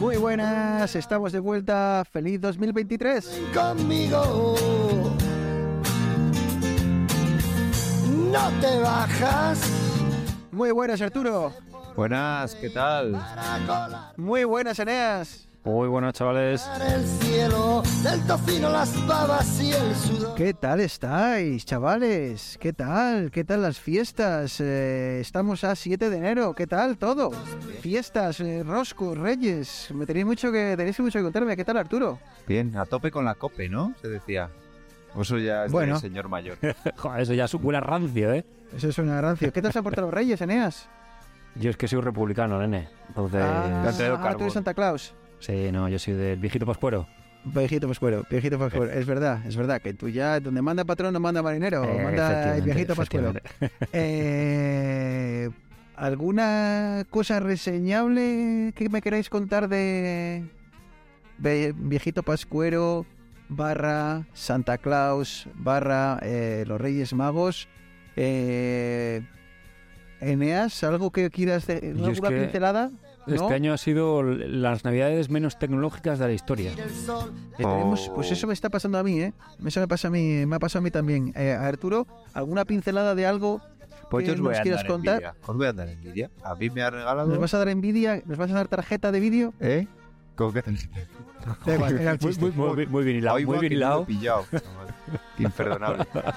Muy buenas, estamos de vuelta. Feliz 2023. conmigo. No te bajas. Muy buenas, Arturo. Buenas, ¿qué tal? Muy buenas, Eneas. Muy buenas, chavales. ¿Qué tal estáis, chavales? ¿Qué tal? ¿Qué tal las fiestas? Eh, estamos a 7 de enero. ¿Qué tal todo? Fiestas, eh, Rosco, Reyes. Me tenéis mucho que tenéis mucho que contarme. ¿Qué tal, Arturo? Bien, a tope con la cope, ¿no? Se decía. O Eso ya es Bueno. de señor mayor. Joder, eso ya es a rancio, ¿eh? Eso es una rancio. ¿Qué tal se han portado los Reyes, Eneas? Yo es que soy republicano, nene. Entonces... ah, te ah, tú eres Santa Claus. Sí, no, yo soy del viejito pascuero. Viejito Pascuero, viejito Pascuero. Es verdad, es verdad que tú ya, donde manda patrón, no manda marinero, Eh, manda el viejito Pascuero. Eh, ¿Alguna cosa reseñable que me queráis contar de, viejito Pascuero barra Santa Claus barra eh, los Reyes Magos? Eh, Eneas, ¿algo que quieras de, alguna que pincelada? ¿No? Este año ha sido las navidades menos tecnológicas de la historia. Sol, Que tenemos- Oh. Pues eso me está pasando a mí, ¿eh? Eso me pasa a mí, me ha pasado a mí también. Eh, Arturo, ¿alguna pincelada de algo Pues ¿Qué yo os voy nos a dar contar? envidia. Os voy a dar envidia. A mí me ha regalado... ¿Nos vas a dar envidia? ¿Nos vas a dar tarjeta de vídeo? ¿Eh? ¿Cómo que Muy, muy, muy, muy bien hilado, Hoy muy bien hilado. pillado. Imperdonable. ahora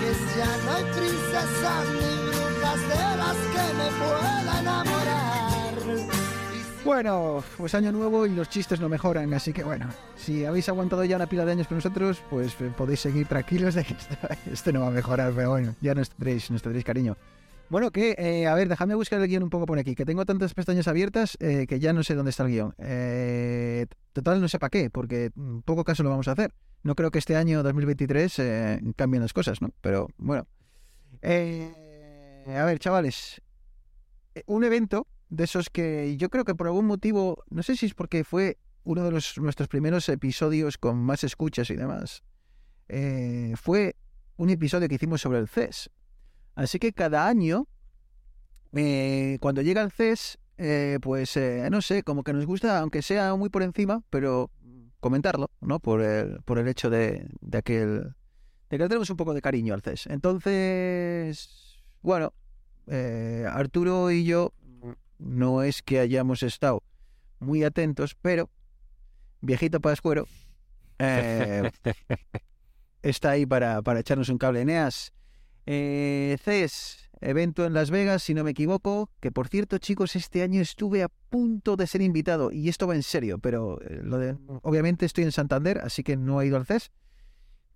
que ya no hay princesas ni brujas de las que me pueda enamorar. Bueno, pues año nuevo y los chistes no mejoran, así que bueno, si habéis aguantado ya una pila de años con nosotros, pues eh, podéis seguir tranquilos de que esto, no va a mejorar, pero bueno, ya nos tendréis, nos tendréis cariño. Bueno, que, eh, a ver, déjame buscar el guion un poco por aquí, que tengo tantas pestañas abiertas eh, que ya no sé dónde está el guion. Eh, total, no sé para qué, porque mm, poco caso lo vamos a hacer. No creo que este año 2023 eh, cambien las cosas, ¿no? Pero bueno. A ver, chavales, un evento de esos que yo creo que por algún motivo, no sé si es porque fue uno de los, nuestros primeros episodios con más escuchas y demás, eh, fue un episodio que hicimos sobre el CES. Así que cada año, eh, cuando llega el CES, eh, pues eh, no sé, como que nos gusta, aunque sea muy por encima, pero comentarlo, ¿no? Por el, por el hecho de, de aquel, de que tenemos un poco de cariño al CES. Entonces, bueno, Arturo y yo no es que hayamos estado muy atentos, pero viejito Pascuero eh, está ahí para, para echarnos un cable. Eneas, eh, CES, evento en Las Vegas, si no me equivoco, que por cierto, chicos, este año estuve a punto de ser invitado, y esto va en serio, pero eh, lo de, obviamente estoy en Santander, así que no he ido al CES,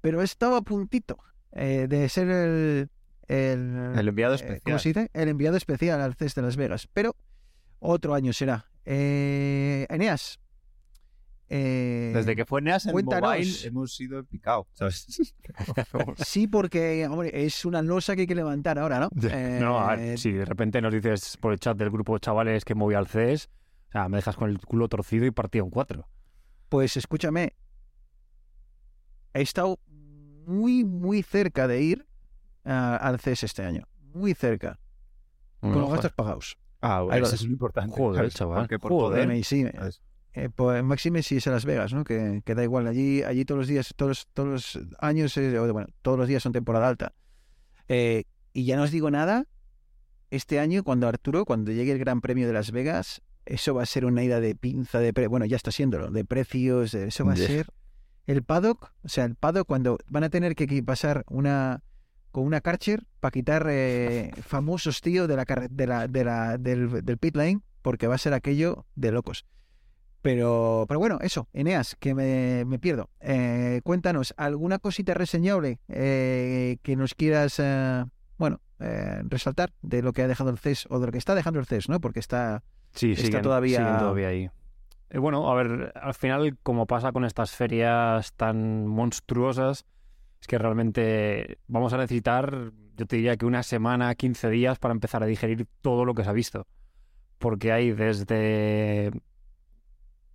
pero he estado a puntito eh, de ser el... el El enviado eh, especial. ¿Cómo se dice? El enviado especial al CES de Las Vegas. Pero otro año será. Eh, Eneas. eh, Desde que fue NEAS en cuéntanos. mobile hemos sido picado, ¿sabes? Sí, porque hombre, es una losa que hay que levantar ahora, ¿no? Eh, No, a ver, si de repente nos dices por el chat del grupo chavales que me voy al CES, o sea, me dejas con el culo torcido y partido en cuatro. Pues escúchame. He estado muy, muy cerca de ir ah, al CES este año. Muy cerca. Con los gastos pagados. Ah, bueno, eso es lo importante. Joder, ¿sabes? chaval. Porque por Joder. poder... Eh, sí. Eh, pues máxime si es a Las Vegas, ¿no? Que, que da igual. Allí, allí todos los días, todos, los- todos los años, eh, bueno, todos los días son temporada alta. Eh, y ya no os digo nada, este año, cuando Arturo, cuando llegue el Gran Premio de Las Vegas, eso va a ser una ida de pinza de pre- bueno, ya está siéndolo, de precios, de- eso va a ser el paddock, o sea, el paddock cuando van a tener que pasar una con una Karcher para quitar eh, famosos tío de la, carre- de la, de la del, del pit lane, porque va a ser aquello de locos. Pero, pero bueno, eso, Eneas, que me, me pierdo. Eh, cuéntanos, ¿alguna cosita reseñable eh, que nos quieras, eh, bueno, eh, resaltar de lo que ha dejado el CES o de lo que está dejando el CES, ¿no? Porque está, Sí, Está siguen, todavía- siguen todavía ahí. Eh, bueno, a ver, al final, como pasa con estas ferias tan monstruosas, es que realmente vamos a necesitar, yo te diría que una semana, 15 días para empezar a digerir todo lo que se ha visto. Porque hay desde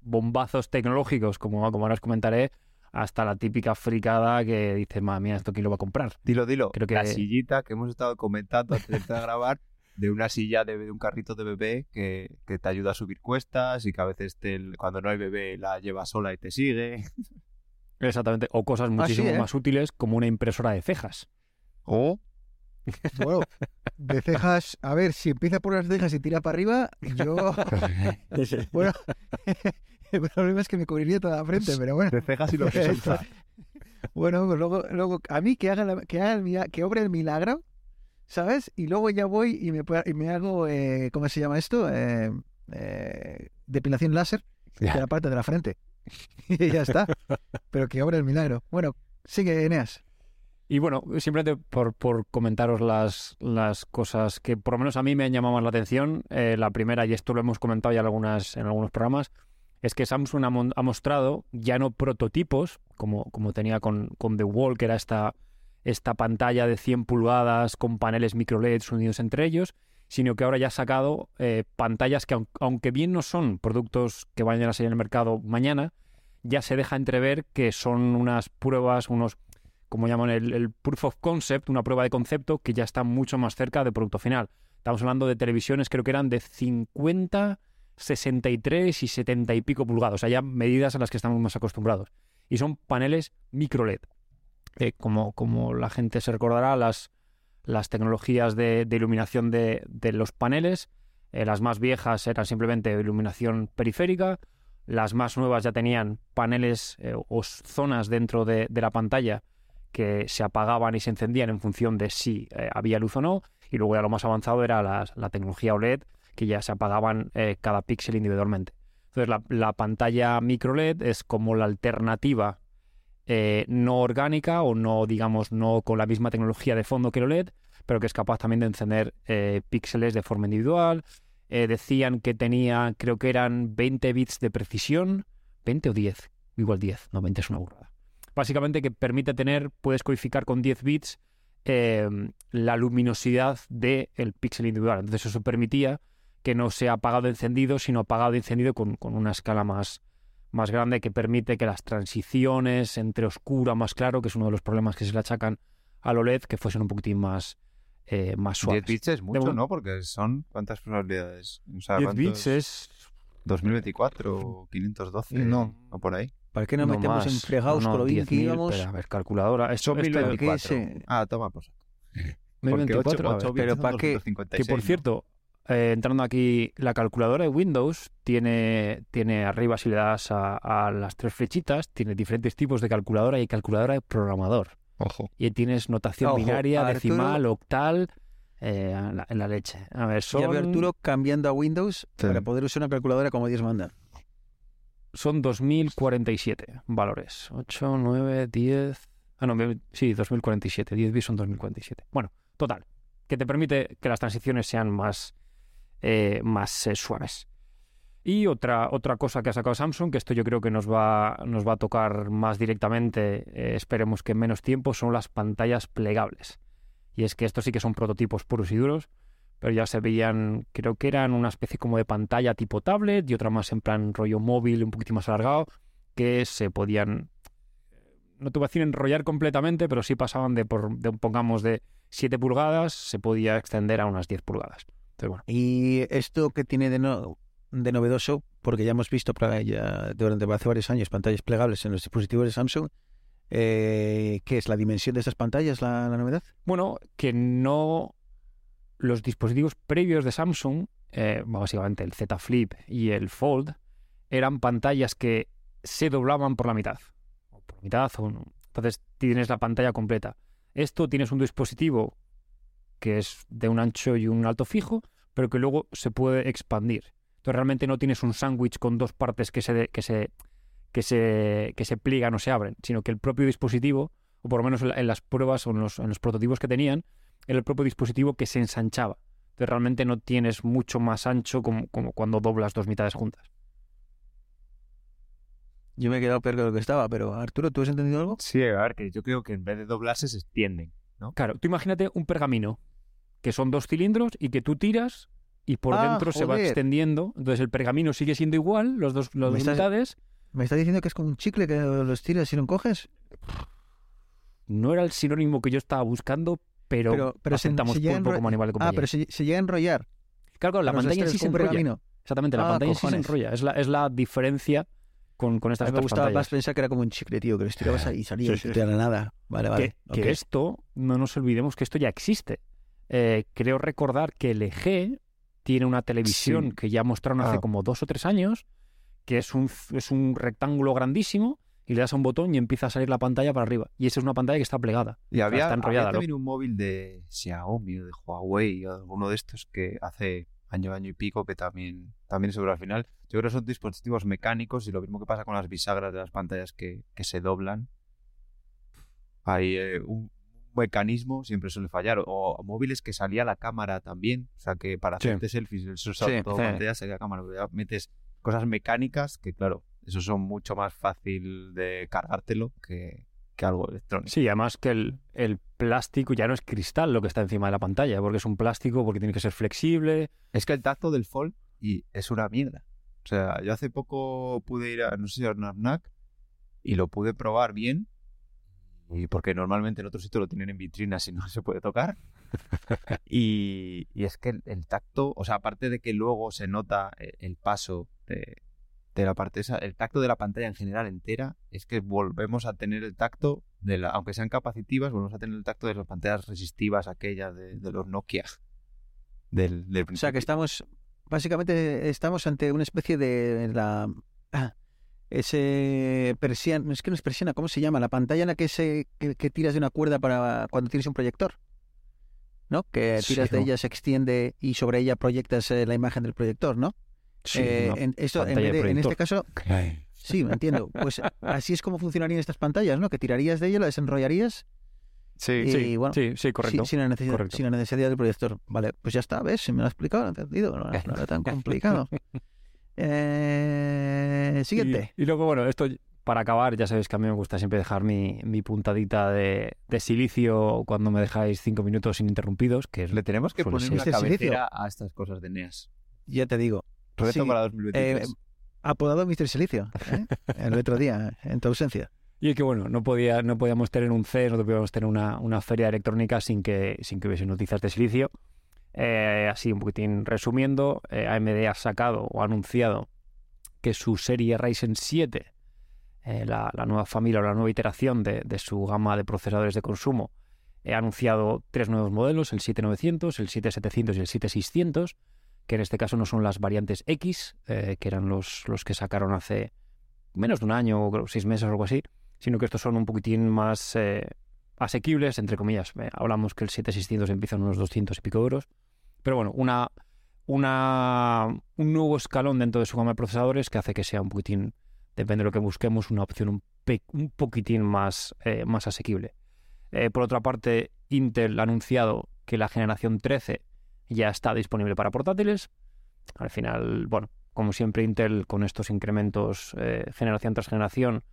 bombazos tecnológicos, como, como ahora os comentaré, hasta la típica fricada que dices, madre mía, ¿esto quién lo va a comprar? Dilo, dilo. Creo que- La sillita que hemos estado comentando antes de empezar a grabar, de una silla de, de un carrito de bebé que, que te ayuda a subir cuestas y que a veces te- cuando no hay bebé la lleva sola y te sigue. Exactamente. O cosas Ah, sí, muchísimo ¿eh? más útiles como una impresora de cejas. O Bueno, de cejas, a ver, si empieza por las cejas y tira para arriba, yo. Bueno, el problema es que me cubriría toda la frente, pero bueno. de cejas y lo que solta. Bueno, pues luego, luego a mí que haga, la- que haga el que obre el milagro, ¿sabes? Y luego ya voy y me, y me hago, eh, ¿cómo se llama esto? Eh, eh, depilación láser de la parte de la frente. y ya está. Pero que obre el milagro. Bueno, sigue, Eneas. Y bueno, simplemente por, por comentaros las, las cosas que por lo menos a mí me han llamado más la atención. Eh, la primera, y esto lo hemos comentado ya en, algunas, en algunos programas, es que Samsung ha mostrado ya no prototipos, como, como tenía con, con The Wall, que era esta, esta pantalla de 100 pulgadas con paneles micro LEDs unidos entre ellos, sino que ahora ya ha sacado eh, pantallas que, aun- aunque bien no son productos que vayan a salir en el mercado mañana, ya se deja entrever que son unas pruebas, unos como llaman el, proof of concept, una prueba de concepto que ya está mucho más cerca del producto final. Estamos hablando de televisiones, creo que eran de 50, 63 y 70 y pico pulgadas, o sea, ya medidas a las que estamos más acostumbrados. Y son paneles micro LED. Eh, como, como la gente se recordará, las, las tecnologías de, iluminación de, los paneles, eh, las más viejas eran simplemente iluminación periférica, las más nuevas ya tenían paneles eh, o zonas dentro de, la pantalla que se apagaban y se encendían en función de si eh, había luz o no. Y luego ya lo más avanzado era las- la, tecnología OLED, que ya se apagaban cada píxel individualmente. Entonces la, la pantalla micro LED es como la alternativa eh, no orgánica o no, digamos, no con la misma tecnología de fondo que el OLED, pero que es capaz también de encender eh, píxeles de forma individual. Eh, decían que tenía, creo que eran 20 bits de precisión, 20 o 10, igual 10, no 20 es una burrada. Básicamente que permite tener, puedes codificar con 10 bits eh, la luminosidad del píxel individual. Entonces eso permitía que no sea apagado encendido, sino apagado encendido con, con una escala más, más grande que permite que las transiciones entre oscuro a más claro, que es uno de los problemas que se le achacan al OLED, que fuesen un poquitín más, eh, más 10 suaves. bits es mucho, mo- ¿no? Porque son... ¿Cuántas probabilidades? O sea, 10 ¿cuántos? bits es 2024 o 512 No. o por ahí. ¿Para qué nos no metemos más. en fregados No, no, con lo bien que 10.000, íbamos? pero, a ver, calculadora. Esto- 1024. se- Ah, toma, pues. 1024, a ver. pero ¿pa' qué? Que por cierto, eh, entrando aquí, la calculadora de Windows tiene, tiene arriba, si le das a, a las tres flechitas, tiene diferentes tipos de calculadora y calculadora de programador. Ojo. Y tienes notación Ojo, binaria, Arturo- decimal, octal, eh, en, la, en la leche. A ver, Ya son, Arturo cambiando a Windows Sí. para poder usar una calculadora como Dios manda. son 2047 valores. 8, 9, 10... Ah, no, sí, 2047. 10 bits son 2047. Bueno, total. Que te permite que las transiciones sean más, eh, más eh, suaves. Y otra, otra cosa que ha sacado Samsung, que esto yo creo que nos va, nos va a tocar más directamente, eh, esperemos que en menos tiempo, son las pantallas plegables. Y es que estos sí que son prototipos puros y duros, pero ya se veían, creo que eran una especie como de pantalla tipo tablet y otra más en plan rollo móvil, un poquito más alargado, que se podían, no te voy a decir enrollar completamente, pero sí pasaban de, por, de pongamos, de 7 pulgadas, se podía extender a unas 10 pulgadas. Bueno, Y esto que tiene de, no- de novedoso, porque ya hemos visto ya durante hace varios años pantallas plegables en los dispositivos de Samsung, eh, ¿qué es la dimensión de estas pantallas la, la novedad? Bueno, que no los dispositivos previos de Samsung, eh, básicamente el Z Flip y el Fold, eran pantallas que se doblaban por la mitad. O por la mitad, o no. entonces tienes la pantalla completa. Esto tienes un dispositivo que es de un ancho y un alto fijo, pero que luego se puede expandir. Entonces realmente no tienes un sándwich con dos partes que se, que se, que se, que se pliegan o se abren, sino que el propio dispositivo, o por lo menos en, la- en las pruebas o en los, en los prototipos que tenían, era el propio dispositivo que se ensanchaba. Entonces realmente no tienes mucho más ancho como, como cuando doblas dos mitades juntas. Yo me he quedado peor que lo que estaba, pero Arturo, ¿tú has entendido algo? Sí, a ver, que yo creo que en vez de doblarse se extienden. Claro, tú imagínate un pergamino, que son dos cilindros y que tú tiras y por Ah, dentro se va extendiendo. Entonces el pergamino sigue siendo igual, los dos, las dos mitades. ¿Me estás diciendo que es como un chicle que lo estiras y lo encoges? No era el sinónimo que yo estaba buscando, pero, Pero- pero aceptamos se pulpo a como animal de Ah, compañía. pero se, se llega a enrollar. Claro, claro, la Los pantalla sí se enrolla. pergamino. Exactamente, la Ah, pantalla sí se enrolla. Es la, es la diferencia con, con A estas mí me gustaba más pensar que era como un chicle, tío, que lo estirabas ahí y salía Sí, sí, nada. Vale, vale. que, esto, no nos olvidemos que esto ya existe. Eh, creo recordar que LG tiene una televisión Sí. que ya mostraron hace Ah. como dos o tres años, que es un, es un rectángulo grandísimo y le das a un botón y empieza a salir la pantalla para arriba. Y esa es una pantalla que está plegada. Y había, está había enrollada, ¿no? también un móvil de Xiaomi o de Huawei o alguno de estos que hace año, año y pico que también, también sobre al final. Yo creo que son dispositivos mecánicos y lo mismo que pasa con las bisagras de las pantallas que, que se doblan. Hay eh, un mecanismo siempre suele fallar. O, o móviles que salía la cámara también. O sea que para Sí. hacerte selfies, eso es Sí, todo sí. pantalla, salía cámara. Pero ya metes cosas mecánicas que claro, eso son mucho más fácil de cargártelo que, que algo electrónico. Sí, además que el, el plástico ya no es cristal lo que está encima de la pantalla, porque es un plástico, porque tiene que ser flexible. Es que el tacto del Fold y es una mierda. O sea, yo hace poco pude ir a, no sé si a Narnac y lo pude probar bien. Y porque normalmente en otros sitios lo tienen en vitrinas y no se puede tocar. y, y es que el, el tacto, o sea, aparte de que luego se nota eh, el paso de, de la parte esa, el tacto de la pantalla en general entera, es que volvemos a tener el tacto, de la, aunque sean capacitivas, volvemos a tener el tacto de las pantallas resistivas, aquellas de, de los Nokia. Del, del O sea, que estamos, básicamente estamos ante una especie de la... ah, ese persiana, es que no es persiana, ¿cómo se llama? La pantalla en la que, se, que, que tiras de una cuerda para cuando tienes un proyector. ¿No? Que Sí, tiras de ella, se extiende y sobre ella proyectas eh, la imagen del proyector, ¿no? Eh, una en, esto, en, pantalla vez de de- en este caso, sí, me entiendo. Pues así es como funcionarían estas pantallas, ¿no? Que tirarías de ella, la desenrollarías Sí, y Sí, bueno, sí, sí, correcto. sin, sin la necesidad, correcto. sin la necesidad del proyector. Vale, pues ya está, ¿ves? Si me lo ha explicado, lo he entendido. No, no era tan complicado. Eh, siguiente. Y, y luego, bueno, esto para acabar, ya sabéis que a mí me gusta siempre dejar mi, mi puntadita de, de silicio cuando me dejáis cinco minutos ininterrumpidos, que es Le tenemos que poner una Este silicio. cabecera a estas cosas de NEAS. Ya te digo. Reto Sí, para eh, 2023. apodado Mr. Silicio, ¿eh? el otro día, en tu ausencia. Y es que bueno, no podía, no podíamos tener un CES, no podíamos tener una, una feria electrónica sin que, sin que hubiese noticias de silicio. Eh, así un poquitín resumiendo, eh, AMD ha sacado o anunciado que su serie Ryzen 7, eh, la, nueva familia o la nueva iteración de, de su gama de procesadores de consumo, ha anunciado tres nuevos modelos, el 7900, el 7700 y el 7600, que en este caso no son las variantes X, que eran los, los que sacaron hace menos de un año o seis meses o algo así, sino que estos son un poquitín más asequibles, entre comillas. Eh, hablamos que el 7600 empieza en unos 200 y pico euros. Pero bueno, una, una, un nuevo escalón dentro de su gama de procesadores que hace que sea un poquitín, depende de lo que busquemos, una opción un, un poquitín más, eh, más asequible. Eh, por otra parte, Intel ha anunciado que la generación 13 ya está disponible para portátiles. Al final, bueno, como siempre, Intel con estos incrementos generación tras generación,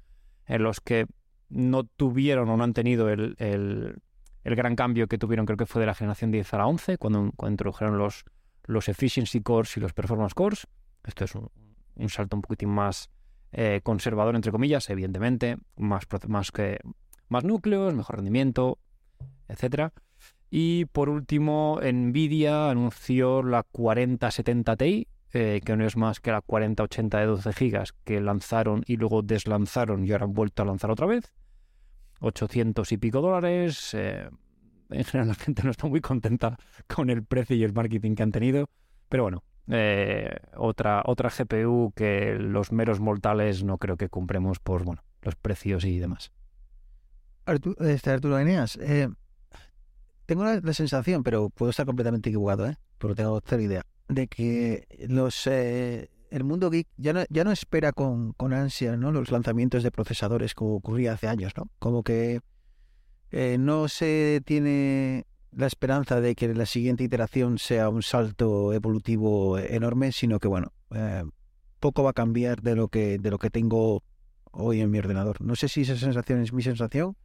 en los que no tuvieron o no han tenido el, el- el gran cambio que tuvieron, creo que fue de la generación 10 a la 11, cuando, introdujeron los, los Efficiency Cores y los Performance Cores. Esto es un, un salto un poquitín más eh, conservador, entre comillas, evidentemente, más, más, que, más núcleos, mejor rendimiento, etcétera. Y por último, Nvidia anunció la 4070 Ti, eh, que no es más que la 4080 de 12 GB que lanzaron y luego deslanzaron y ahora han vuelto a lanzar otra vez. 800 y pico dólares. eh, en general la gente no está muy contenta con el precio y el marketing que han tenido. Pero bueno, eh, otra, otra GPU que los meros mortales no creo que compremos por bueno, los precios y demás. Arturo, este Arturo Eneas, eh, tengo la, sensación, pero puedo estar completamente equivocado, ¿eh? Pero tengo cero idea, de que los el mundo geek ya no, ya no espera con, ansia los lanzamientos de procesadores como ocurría hace años, ¿no? Como que eh, no se tiene la esperanza de que la siguiente iteración sea un salto evolutivo enorme, sino que bueno, eh, poco va a cambiar de lo que de lo que tengo hoy en mi ordenador. No sé si esa sensación es mi sensación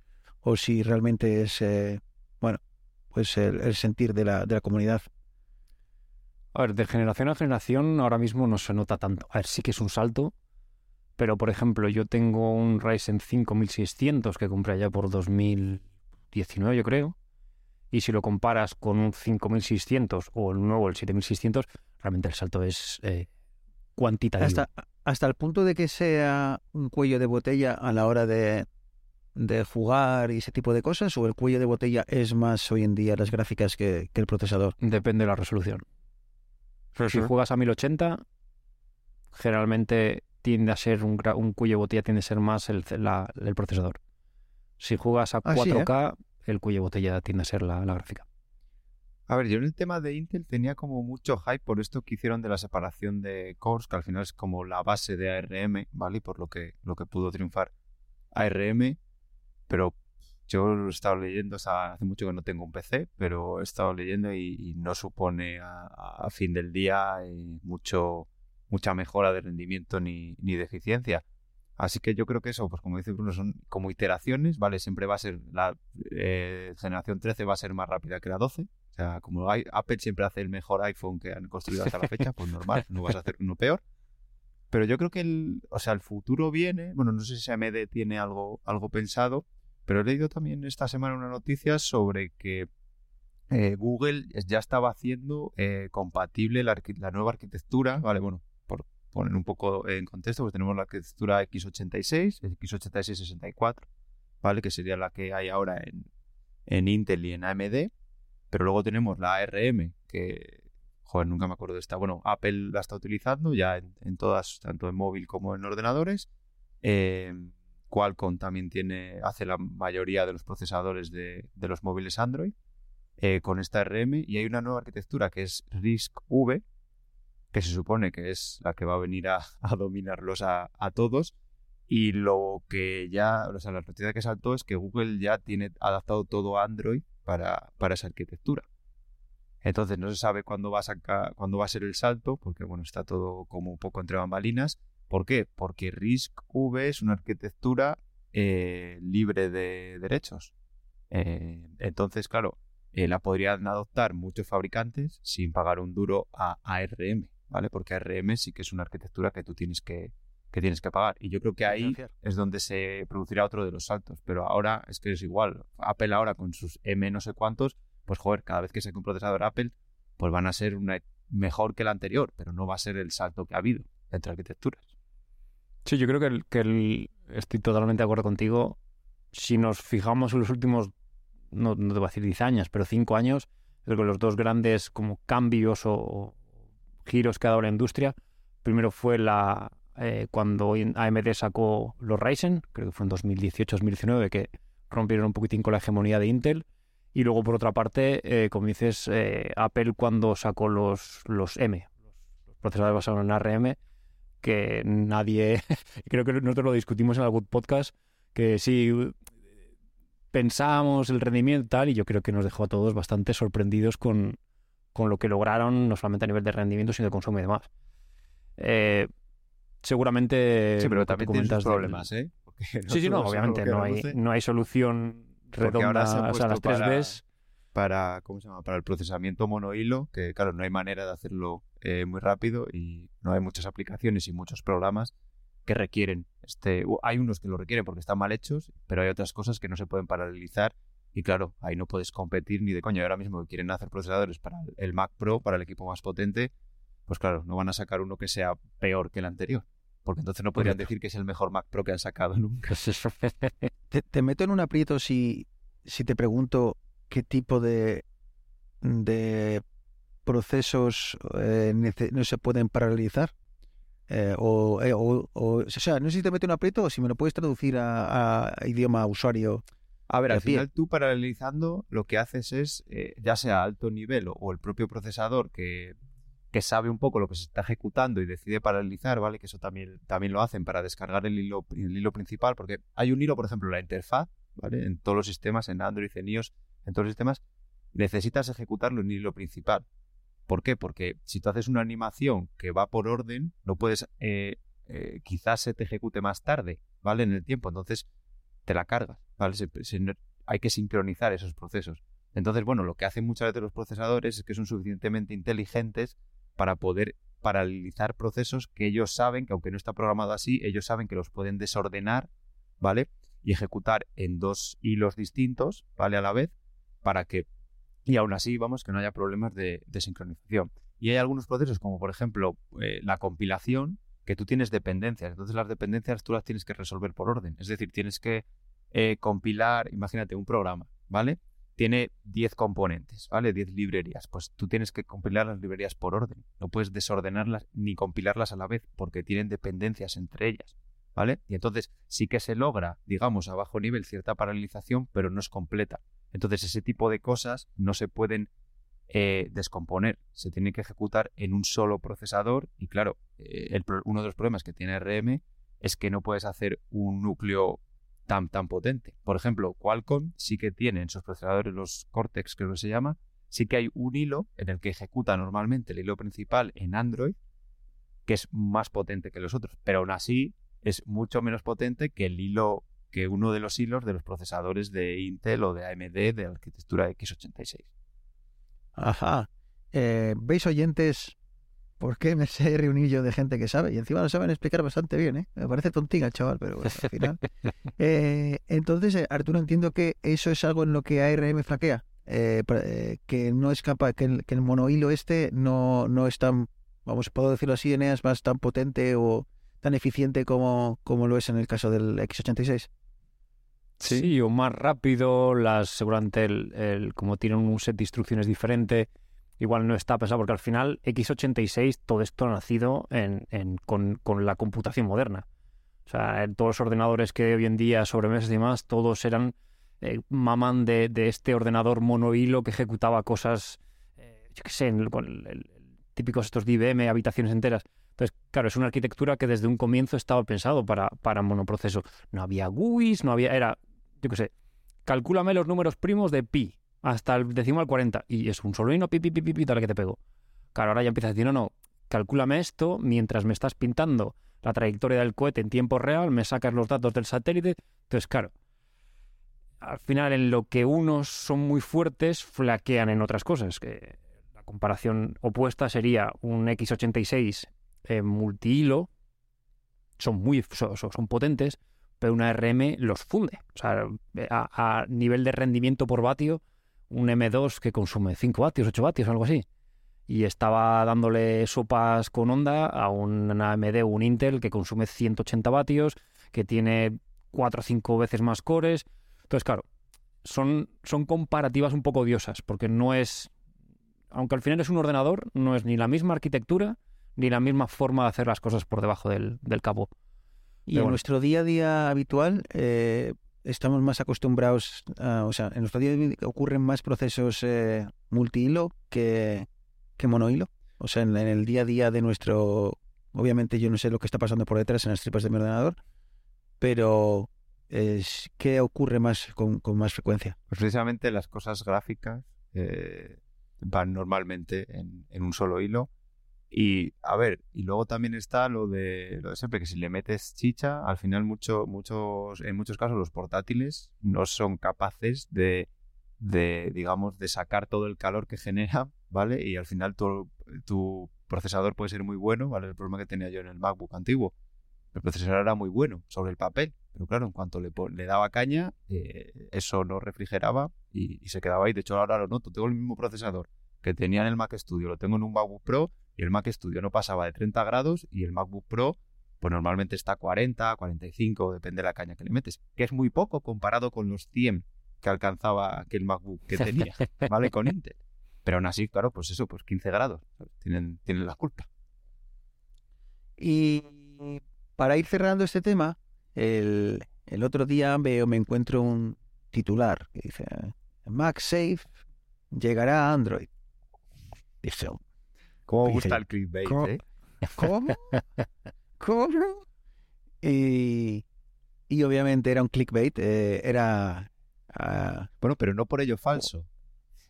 o si realmente es, eh, bueno, pues el, el sentir de la, de la comunidad. A ver, de generación a generación ahora mismo no se nota tanto. A ver, sí que es un salto, pero por ejemplo, yo tengo un Ryzen 5600 que compré ya por 2019, yo creo. Y si lo comparas con un 5600 o el nuevo, el 7600, realmente el salto es eh, cuantitativo. Hasta, hasta el punto de que sea un cuello de botella a la hora de, de jugar y ese tipo de cosas, o el cuello de botella es más hoy en día las gráficas que, que el procesador. Depende de la resolución. Si juegas a 1080, generalmente tiende a ser un, un cuello de botella tiende a ser más el, la- el procesador. Si juegas a Ah, sí, ¿eh? 4K, el cuello de botella tiende a ser la, la gráfica. A ver, yo en el tema de Intel tenía como mucho hype por esto que hicieron de la separación de cores, que al final es como la base de ARM, ¿vale? Y por lo que, lo que pudo triunfar ARM, pero yo he estado leyendo, hace mucho que no tengo un PC, pero he estado leyendo y, no supone a, fin del día eh, mucho, mucha mejora de rendimiento ni, ni de eficiencia. Así que yo creo que eso, pues como dice Bruno, son como iteraciones, ¿vale? Siempre va a ser, la eh, generación 13 va a ser más rápida que la 12. O sea, como Apple siempre hace el mejor iPhone que han construido hasta la fecha, pues normal, no vas a hacer uno peor. Pero yo creo que el, o sea, el futuro viene, bueno, no sé si AMD tiene algo, algo pensado, pero he leído también esta semana una noticia sobre que eh, Google ya estaba haciendo eh, compatible la, nueva arquitectura, ¿vale? Bueno, por poner un poco en contexto, pues tenemos la arquitectura x86, x86-64, ¿vale? Que sería la que hay ahora en, en Intel y en AMD, pero luego tenemos la ARM, que, joder, nunca me acuerdo de esta, bueno, Apple la está utilizando ya en, en todas, tanto en móvil como en ordenadores, eh, Qualcomm también tiene, hace la mayoría de los procesadores de, los móviles Android eh, con esta RM y hay una nueva arquitectura que es RISC-V, que se supone que es la que va a venir a, dominarlos a, todos. Y lo que ya, o sea, la noticia que saltó es que Google ya tiene adaptado todo Android para, para esa arquitectura. Entonces no se sabe cuándo va a sacar, cuándo va a ser el salto, porque bueno, está todo como un poco entre bambalinas. ¿Por qué? Porque RISC-V es una arquitectura eh, libre de derechos. Eh, entonces, claro, eh, la podrían adoptar muchos fabricantes sin pagar un duro a ARM, ¿vale? Porque ARM sí que es una arquitectura que tú tienes que, que tienes que pagar. Y yo creo que ahí es donde se producirá otro de los saltos. Pero ahora es que es igual. Apple ahora con sus M no sé cuántos, pues joder, cada vez que saque un procesador Apple, pues van a ser una mejor que el anterior, pero no va a ser el salto que ha habido entre arquitecturas. Sí, yo creo que, el- que estoy totalmente de acuerdo contigo. Si nos fijamos en los últimos, no, no te voy a decir 10 años, pero 5 años, creo que los dos grandes como cambios o, o giros que ha dado la industria, primero fue la eh, cuando AMD sacó los Ryzen, creo que fue en 2018-2019, que rompieron un poquitín con la hegemonía de Intel. Y luego, por otra parte, eh, como dices, eh, Apple cuando sacó los, los M, los procesadores basados en ARM, que nadie, creo que nosotros lo discutimos en algún podcast, que sí pensábamos el rendimiento y tal, y yo creo que nos dejó a todos bastante sorprendidos con, con lo que lograron, no solamente a nivel de rendimiento, sino de consumo y demás. Eh, seguramente... Sí, pero también del- problemas, ¿eh? Porque Sí, sí, no, obviamente no hay, no hay solución redonda, o sea, las tres para- Bs... para cómo se llama para el procesamiento monohilo que claro no hay manera de hacerlo eh, muy rápido y no hay muchas aplicaciones y muchos programas que requieren este hay unos que lo requieren porque están mal hechos pero hay otras cosas que no se pueden paralelizar y claro ahí no puedes competir ni de coño ahora mismo que quieren hacer procesadores para el- Mac Pro para el equipo más potente pues claro no van a sacar uno que sea peor que el anterior porque entonces no podrían decir que es el mejor Mac Pro que han sacado nunca. Te, te meto en un aprieto si, si te pregunto qué tipo de, de procesos eh, no se pueden paralelizar. Eh, o, eh, o, o, o sea, no sé si te meto en un aprieto o si me lo puedes traducir a, a idioma usuario. A ver, al pie. final tú paralelizando lo que haces es, ya sea a alto nivel o, el propio procesador que, que sabe un poco lo que se está ejecutando y decide paralelizar, ¿vale? Que eso también, también lo hacen para descargar el hilo, el hilo principal, porque hay un hilo, por ejemplo, la interfaz, ¿vale? En todos los sistemas, en Android, en iOS, en todos los sistemas, necesitas ejecutarlo en el hilo principal. ¿Por qué? Porque si tú haces una animación que va por orden, no puedes eh, eh, quizás se te ejecute más tarde, ¿vale? En el tiempo, entonces te la cargas, ¿vale? Hay que sincronizar esos procesos. Entonces, bueno, lo que hacen muchas veces los procesadores es que son suficientemente inteligentes para poder paralizar procesos que ellos saben que aunque no está programado así, ellos saben que los pueden desordenar, ¿vale? Y ejecutar en dos hilos distintos, ¿vale? A la vez, para que, y aún así, vamos, que no haya problemas de, sincronización. Y hay algunos procesos, como por ejemplo eh, la compilación, que tú tienes dependencias. Entonces las dependencias tú las tienes que resolver por orden. Es decir, tienes que eh, compilar, imagínate, un programa, ¿vale? Tiene 10 componentes, ¿vale? 10 librerías. Pues tú tienes que compilar las librerías por orden. No puedes desordenarlas ni compilarlas a la vez porque tienen dependencias entre ellas, ¿vale? Y entonces sí que se logra, digamos, a bajo nivel cierta paralización, pero no es completa. Entonces ese tipo de cosas no se pueden eh, descomponer, se tiene que ejecutar en un solo procesador y claro, eh, uno de los problemas que tiene RM es que no puedes hacer un núcleo tan, tan potente. Por ejemplo, Qualcomm sí que tiene en sus procesadores los Cortex, creo que se llama, sí que hay un hilo en el que ejecuta normalmente el hilo principal en Android, que es más potente que los otros, pero aún así es mucho menos potente que el hilo, que uno de los hilos de los procesadores de Intel o de AMD de arquitectura x86. Ajá. Eh, ¿Veis oyentes por qué me sé reunillo de gente que sabe? Y encima lo saben explicar bastante bien, ¿eh? Me parece tontiga el chaval, pero bueno, al final. Eh, entonces, eh, Arturo, entiendo que eso es algo en lo que ARM flaquea. eh, que no es capaz, que el, que el monohilo este no, no es tan, vamos, puedo decirlo así, Eneas, más tan potente o tan eficiente como, como lo es en el caso del X86. Sí. o más rápido, las seguramente el, el- como tienen un set de instrucciones diferente, igual no está pensado, porque al final x86 todo esto ha nacido en, en- con, con la computación moderna. O sea, en todos los ordenadores que hoy en día, sobremesas y demás, todos eran, eh, maman de, de este ordenador monohilo que ejecutaba cosas, eh, yo qué sé, en el- típicos estos de IBM, habitaciones enteras. Entonces, claro, es una arquitectura que desde un comienzo estaba pensado para, para monoproceso. No había GUIs, no había, era, yo qué sé, calcúlame los números primos de pi hasta el decimal 40 y es un solo hino, pi, pi, pi, pi, pi, dale que te pego. Claro, ahora ya empiezas a decir, no, no, calcúlame esto mientras me estás pintando la trayectoria del cohete en tiempo real, me sacas los datos del satélite. Entonces, claro, al final en lo que unos son muy fuertes, flaquean en otras cosas. Que la comparación opuesta sería un x86 eh, multihilo, son muy son- son potentes, pero una RM los funde. O sea, a, nivel de rendimiento por vatio, un M2 que consume 5 vatios, 8 vatios, algo así. Y estaba dándole sopas con onda a un AMD un Intel que consume 180 vatios, que tiene 4 o 5 veces más cores. Entonces, claro, son, son comparativas un poco odiosas, porque no es. Aunque al final es un ordenador, no es ni la misma arquitectura ni la misma forma de hacer las cosas por debajo del, del cabo. Y en nuestro día a día habitual eh, estamos más acostumbrados, a, o sea, en nuestro día a día ocurren más procesos eh, multihilo que, que monohilo. O sea, en, en el día a día de nuestro, obviamente yo no sé lo que está pasando por detrás en las tripas de mi ordenador, pero es, ¿qué ocurre más con, con más frecuencia? Pues precisamente las cosas gráficas eh, van normalmente en, en un solo hilo. Y a ver, y luego también está lo de, lo de siempre, que si le metes chicha, al final mucho, muchos, en muchos casos los portátiles no son capaces de, de, digamos, de sacar todo el calor que genera, ¿vale? Y al final tu, tu procesador puede ser muy bueno, ¿vale? El problema que tenía yo en el MacBook antiguo. El procesador era muy bueno sobre el papel, pero claro, en cuanto le, le daba caña, eh, eso no refrigeraba y, y se quedaba ahí. De hecho, ahora lo noto. Tengo el mismo procesador que tenía en el Mac Studio, lo tengo en un MacBook Pro y el Mac Studio no pasaba de 30 grados y el MacBook Pro, pues normalmente está a 40, 45, depende de la caña que le metes, que es muy poco comparado con los 100 que alcanzaba aquel MacBook que tenía, ¿vale? Con Intel. Pero aún así, claro, pues eso, pues 15 grados. Tienen, tienen la culpa. Y para ir cerrando este tema, el, el otro día veo, me encuentro un titular que dice MagSafe llegará a Android. Dije, ¿Cómo gusta el clickbait, ¿cómo? eh? ¿cómo? ¿Cómo? Y, y obviamente era un clickbait, eh, era... ah, Bueno, pero no por ello falso.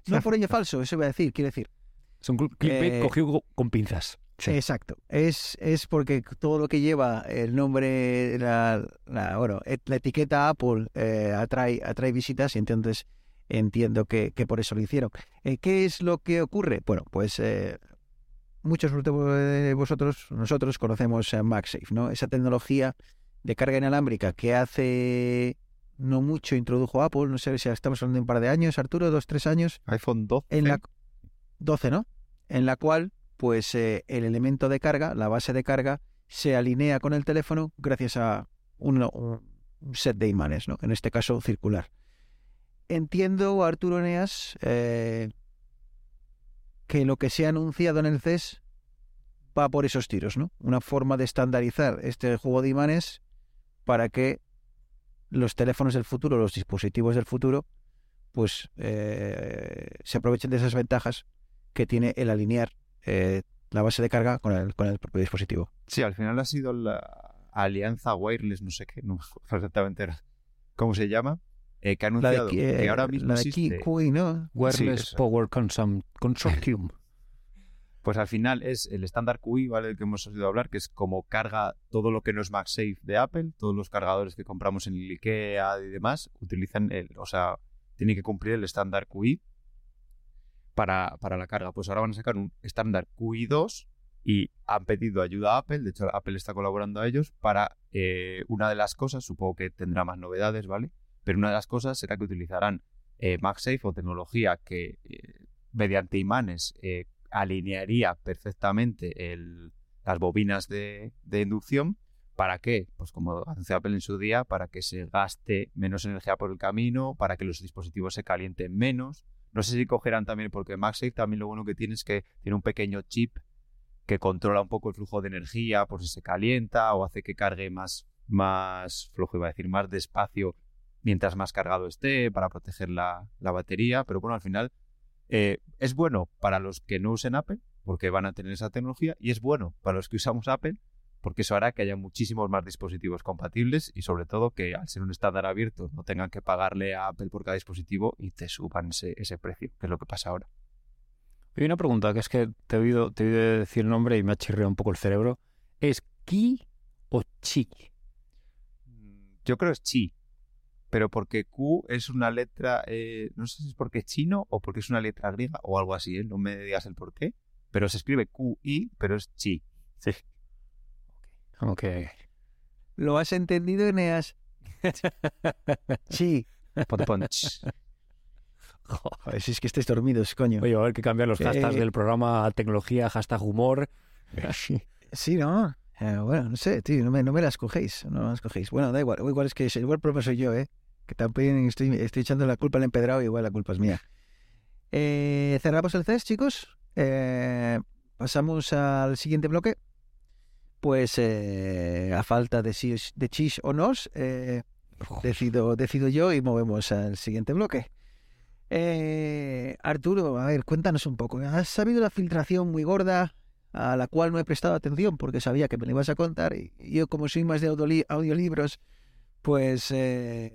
no por ello falso, eso iba a decir, quiero decir. Es un cl- clickbait Eh, cogido con pinzas. Sí. Exacto. Es, es porque todo lo que lleva el nombre, la, la- bueno, la etiqueta Apple eh, atrae, atrae visitas y entonces entiendo que, que por eso lo hicieron. Eh, ¿Qué es lo que ocurre? Bueno, pues eh, muchos de vosotros, nosotros conocemos eh, MagSafe, ¿no? Esa tecnología de carga inalámbrica que hace no mucho introdujo Apple, no sé si estamos hablando de un par de años, Arturo, dos, tres años, iPhone 12. en la 12, ¿no? En la cual, pues eh, el elemento de carga, la base de carga, se alinea con el teléfono gracias a un, un set de imanes, ¿no? En este caso, circular. Entiendo, Arturo Eneas, eh, que lo que se ha anunciado en el CES va por esos tiros, ¿no? Una forma de estandarizar este juego de imanes para que los teléfonos del futuro, los dispositivos del futuro, pues eh, se aprovechen de esas ventajas que tiene el alinear eh, la base de carga con el, propio dispositivo. Sí, al final ha sido la Alianza Wireless, no sé qué, no exactamente cómo se llama, eh, que ha La anunciado de, que eh, ahora mismo la de existe. Kiwi, ¿no? Wireless. Power Consum- Consortium. Pues al final es el estándar QI, ¿vale? Del que hemos oído hablar, que es como carga todo lo que no es MagSafe de Apple, todos los cargadores que compramos en el IKEA y demás, utilizan el, o sea, tienen que cumplir el estándar QI para, para la carga. Pues ahora van a sacar un estándar QI 2 y han pedido ayuda a Apple, de hecho Apple está colaborando a ellos para eh, una de las cosas, supongo que tendrá más novedades, ¿vale? Pero una de las cosas será que utilizarán eh, MagSafe o tecnología que eh, mediante imanes eh, alinearía perfectamente las bobinas de, inducción. ¿Para qué? Pues como hace Apple en su día, para que se gaste menos energía por el camino, para que los dispositivos se calienten menos. No sé si cogerán también, porque MagSafe también lo bueno que tiene es que tiene un pequeño chip que controla un poco el flujo de energía por si se calienta o hace que cargue más, más flojo, iba a decir, más despacio mientras más cargado esté para proteger la, la batería. Pero bueno, al final eh, es bueno para los que no usen Apple porque van a tener esa tecnología y es bueno para los que usamos Apple porque eso hará que haya muchísimos más dispositivos compatibles y sobre todo que al ser un estándar abierto no tengan que pagarle a Apple por cada dispositivo y te suban ese, ese precio, que es lo que pasa ahora. Hay una pregunta que es que te he oído, te he oído decir el nombre y me ha chirreado un poco el cerebro. ¿Es Ki o Chi? Yo creo es Chi, pero porque Q es una letra, eh, no sé si es porque es chino o porque es una letra griega o algo así, ¿eh? no me digas el por qué, pero se escribe QI, pero es Chi. Sí. Ok. ¿Lo has entendido, Eneas? Sí. Joder, si es que estáis dormidos, coño. Oye, a haber que cambiar los hashtags Eh, del programa a tecnología, hashtag humor. Sí, ¿no? Eh, bueno, no sé, tío, no me, no me las cogéis, no me las cogéis. Bueno, da igual, igual es que igual el problema soy yo, ¿eh? Que también estoy, estoy echando la culpa al empedrado y igual la culpa es mía. Eh, cerramos el CES, chicos. Eh, pasamos al siguiente bloque. Pues eh, a falta de, si, de chis o nos, eh, decido, decido yo y movemos al siguiente bloque. Eh, Arturo, a ver, cuéntanos un poco. ¿Has sabido la filtración muy gorda a la cual no he prestado atención porque sabía que me la ibas a contar? Y yo, como soy más de audioli- audiolibros, pues eh,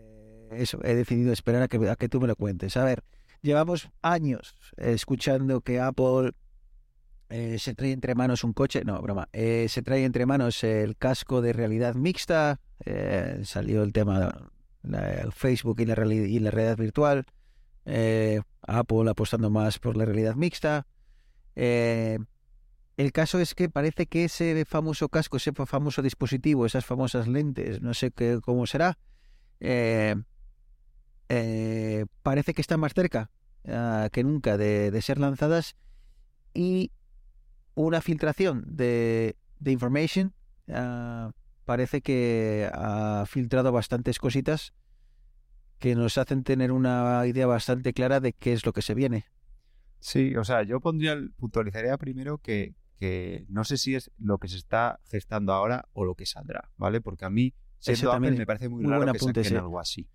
eso, he decidido esperar a que, a que tú me lo cuentes. A ver, llevamos años escuchando que Apple eh, se trae entre manos un coche, no, broma, eh, se trae entre manos el casco de realidad mixta, eh, salió el tema el Facebook y la, reali- y la realidad virtual, eh, Apple apostando más por la realidad mixta. el caso es que parece que ese famoso casco, ese famoso dispositivo, esas famosas lentes, no sé qué, cómo será, eh, parece que están más cerca ah, que nunca de, de ser lanzadas y una filtración de, de information ah, parece que ha filtrado bastantes cositas que nos hacen tener una idea bastante clara de qué es lo que se viene. Sí, o sea, yo pondría, puntualizaría primero que, que no sé si es lo que se está gestando ahora o lo que saldrá, ¿vale? Porque a mí, siendo también Apple, me parece muy, muy raro que apunte, saquen sí. algo así.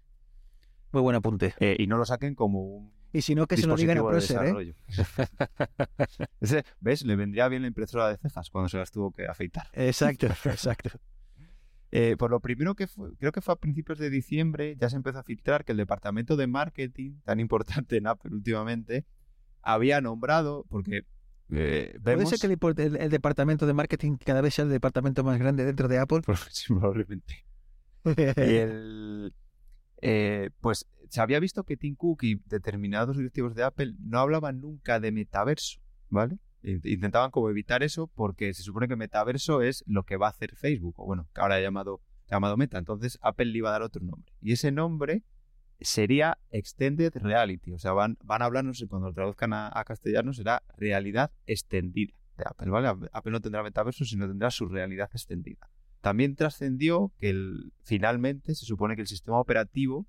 Muy buen apunte. Eh, y no lo saquen como un Y si no, que se lo digan a Procer, ¿eh? Ese, ¿Ves? Le vendría bien la impresora de cejas cuando se las tuvo que afeitar. Exacto, exacto. Eh, por lo primero que fue, creo que fue a principios de diciembre, ya se empezó a filtrar que el departamento de marketing, tan importante en Apple últimamente, había nombrado, porque eh, ¿Puede vemos... ser que el, import- el- el departamento de marketing cada vez sea el departamento más grande dentro de Apple? Probablemente. Y el, eh, pues se había visto que Tim Cook y determinados directivos de Apple no hablaban nunca de metaverso, ¿vale? In- Intentaban como evitar eso porque se supone que metaverso es lo que va a hacer Facebook, o bueno, que ahora llamado, llamado Meta. Entonces Apple le iba a dar otro nombre. Y ese nombre sería Extended Reality. O sea, van, van a hablar, no sé, cuando lo traduzcan a, a castellano, será realidad extendida de Apple, ¿vale? Apple no tendrá metaverso, sino tendrá su realidad extendida. También trascendió que finalmente se supone que el sistema operativo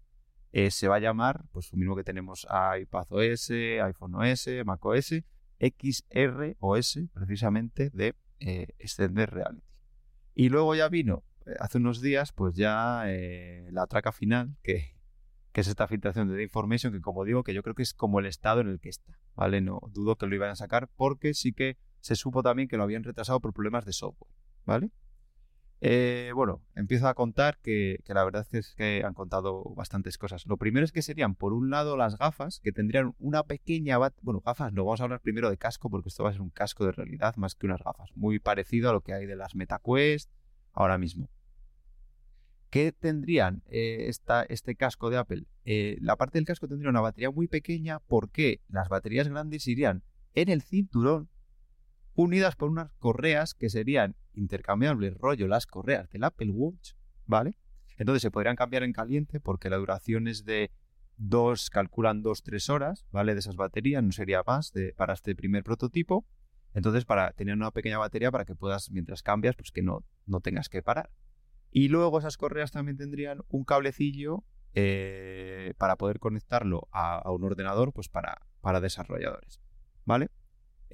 eh, se va a llamar, pues lo mismo que tenemos iPadOS, iPhone OS, macOS, XR OS, precisamente de eh, Extended Reality. Y luego ya vino, eh, hace unos días, pues ya eh, la traca final, que, que es esta filtración de The Information, que como digo, que yo creo que es como el estado en el que está, ¿vale? No dudo que lo iban a sacar, porque sí que se supo también que lo habían retrasado por problemas de software, ¿vale? Eh, bueno, empiezo a contar que, la verdad es que han contado bastantes cosas. Lo primero es que serían, por un lado, las gafas, que tendrían una pequeña... Bueno, gafas, no, vamos a hablar primero de casco, porque esto va a ser un casco de realidad más que unas gafas. Muy parecido a lo que hay de las MetaQuest ahora mismo. ¿Qué tendrían eh, esta, este casco de Apple? Eh, la parte del casco tendría una batería muy pequeña porque las baterías grandes irían en el cinturón unidas por unas correas que serían intercambiables, rollo las correas del Apple Watch, ¿vale? Entonces se podrían cambiar en caliente porque la duración es de dos, calculan dos, tres horas, ¿vale? De esas baterías, no sería más de, para este primer prototipo. Entonces, para tener una pequeña batería para que puedas, mientras cambias, pues que no, no tengas que parar. Y luego esas correas también tendrían un cablecillo eh, para poder conectarlo a, a un ordenador, pues para, para desarrolladores, ¿vale?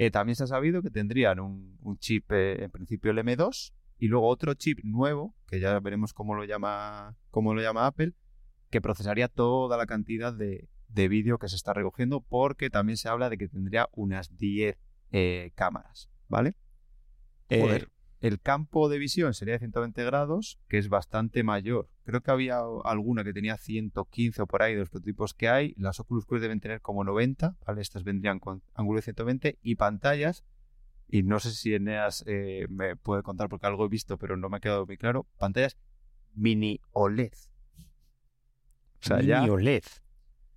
Eh, también se ha sabido que tendrían un, chip, eh, en principio el M2, y luego otro chip nuevo, que ya veremos cómo lo llama, cómo lo llama Apple, que procesaría toda la cantidad de, de vídeo que se está recogiendo, porque también se habla de que tendría unas 10 eh, cámaras, ¿vale? Joder. El campo de visión sería de 120 grados, que es bastante mayor. Creo que había alguna que tenía 115 o por ahí de los prototipos que hay. Las Oculus Quest deben tener como 90, ¿vale? Estas vendrían con ángulo de 120 y pantallas. Y no sé si Eneas eh, me puede contar porque algo he visto, pero no me ha quedado muy claro. Pantallas mini OLED. O sea, ya Mini OLED.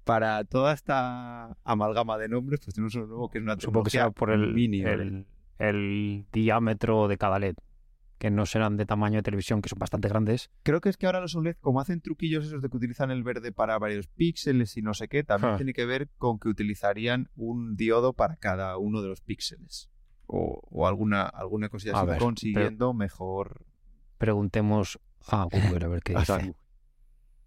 para toda esta amalgama de nombres, pues tenemos uno nuevo que es una Supongo que será por el, mini OLED. El, diámetro de cada LED, que no serán de tamaño de televisión, que son bastante grandes. Creo que es que ahora los OLED, como hacen truquillos esos de que utilizan el verde para varios píxeles y no sé qué, también Ah. tiene que ver con que utilizarían un diodo para cada uno de los píxeles. O, o alguna, alguna cosilla así, ver, consiguiendo mejor. Preguntemos a Google a ver qué dice.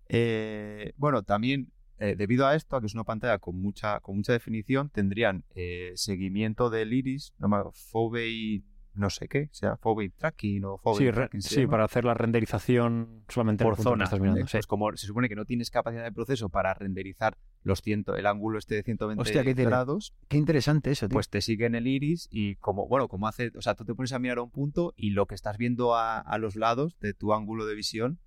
Eh, bueno, también eh, debido a esto, a que es una pantalla con mucha, con mucha definición, tendrían eh, seguimiento del iris, no me Fovey no sé qué, sea Fovey tracking o Fovey Sí, tracking sí, llama. para hacer la renderización solamente en por que zona. estás mirando. sí. Pues como se supone que no tienes capacidad de proceso para renderizar los ciento, el ángulo este de 120 Hostia, qué grados, Qué interesante eso, tío. pues te sigue en el iris y como, bueno, como hace, o sea, tú te pones a mirar a un punto y lo que estás viendo a, a los lados de tu ángulo de visión,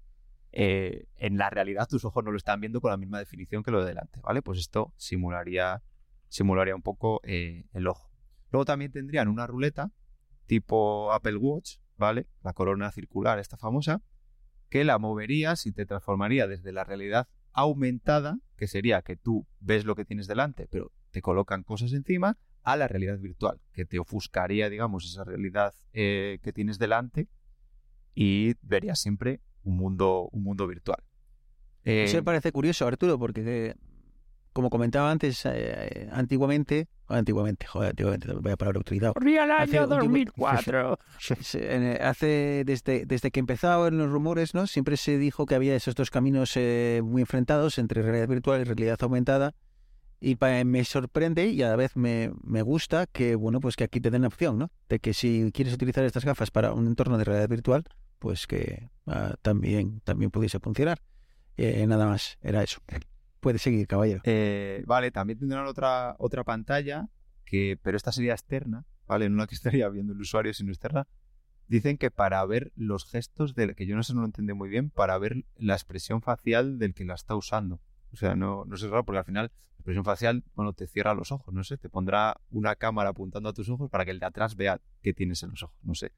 eh, en la realidad tus ojos no lo están viendo con la misma definición que lo de delante, ¿vale? Pues esto simularía, simularía un poco eh, el ojo. Luego también tendrían una ruleta tipo Apple Watch, ¿vale? La corona circular, esta famosa, que la moverías y te transformaría desde la realidad aumentada, que sería que tú ves lo que tienes delante, pero te colocan cosas encima, a la realidad virtual, que te ofuscaría, digamos, esa realidad eh, que tienes delante y verías siempre un mundo, un mundo virtual. Eh, Eso me parece curioso, Arturo, porque eh, como comentaba antes, eh, antiguamente, antiguamente, joder, antiguamente, vaya palabra utilizado. Corría el Hace año un tiempo- 2004. Se- en, eh, Hace desde, desde que empezaron los rumores, ¿no? Siempre se dijo que había esos dos caminos eh, muy enfrentados entre realidad virtual y realidad aumentada. Y pa- me sorprende y a la vez me, me gusta que, bueno, pues que aquí te den la opción, ¿no? De que si quieres utilizar estas gafas para un entorno de realidad virtual, pues que ah, también, también pudiese funcionar. Eh, nada más, era eso. Puede seguir, caballero. Eh, vale, también tendrán otra, otra pantalla, que, pero esta sería externa, ¿vale? No la que estaría viendo el usuario, sino externa. Dicen que para ver los gestos del que yo no sé, no lo entendí muy bien, para ver la expresión facial del que la está usando. O sea, no, no es raro porque al final la expresión facial, bueno, te cierra los ojos, no sé, te pondrá una cámara apuntando a tus ojos para que el de atrás vea qué tienes en los ojos, no sé.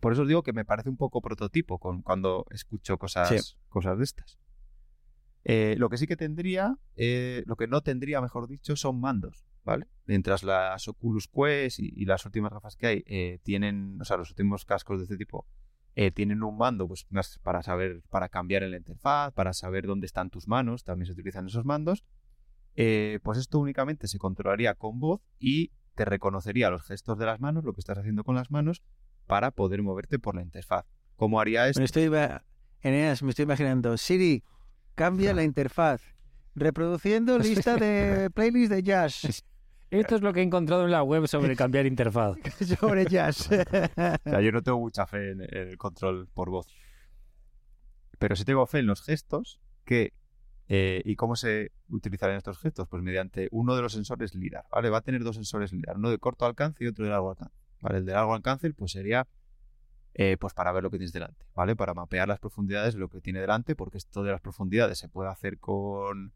Por eso os digo que me parece un poco prototipo con, cuando escucho cosas, Sí. cosas de estas. Eh, lo que sí que tendría, eh, lo que no tendría, mejor dicho, son mandos, ¿vale? Mientras las Oculus Quest y, y las últimas gafas que hay eh, tienen, o sea, los últimos cascos de este tipo tienen un mando, pues para saber, para cambiar en la interfaz, para saber dónde están tus manos, también se utilizan esos mandos. Pues esto únicamente se controlaría con voz y te reconocería los gestos de las manos, lo que estás haciendo con las manos, para poder moverte por la interfaz. ¿Cómo haría esto? Me estoy, Eneas, me estoy imaginando. Siri, cambia la interfaz. Reproduciendo lista de playlist de jazz. Esto es lo que he encontrado en la web sobre cambiar interfaz. Sobre jazz. O sea, yo no tengo mucha fe en, en el control por voz. Pero sí tengo fe en los gestos que... eh, ¿Y cómo se utilizarán estos gestos? Pues mediante uno de los sensores LIDAR, ¿vale? Va a tener dos sensores LIDAR, uno de corto alcance y otro de largo alcance. ¿Vale? El de largo alcance pues sería eh, pues para ver lo que tienes delante, ¿vale? Para mapear las profundidades de lo que tiene delante, porque esto de las profundidades se puede hacer con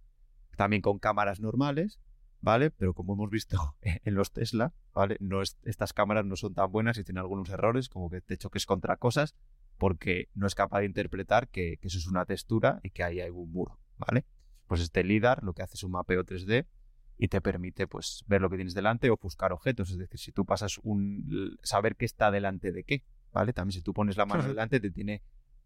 también con cámaras normales, ¿vale? Pero como hemos visto en los Tesla, ¿vale? No es- estas cámaras no son tan buenas y tienen algunos errores, como que te choques contra cosas, porque no es capaz de interpretar que, que eso es una textura y que ahí hay un muro, ¿vale? Pues este LIDAR lo que hace es un mapeo 3D y te permite pues ver lo que tienes delante o buscar objetos, es decir, si tú pasas un saber qué está delante de qué, ¿vale? También si tú pones la mano delante te tiene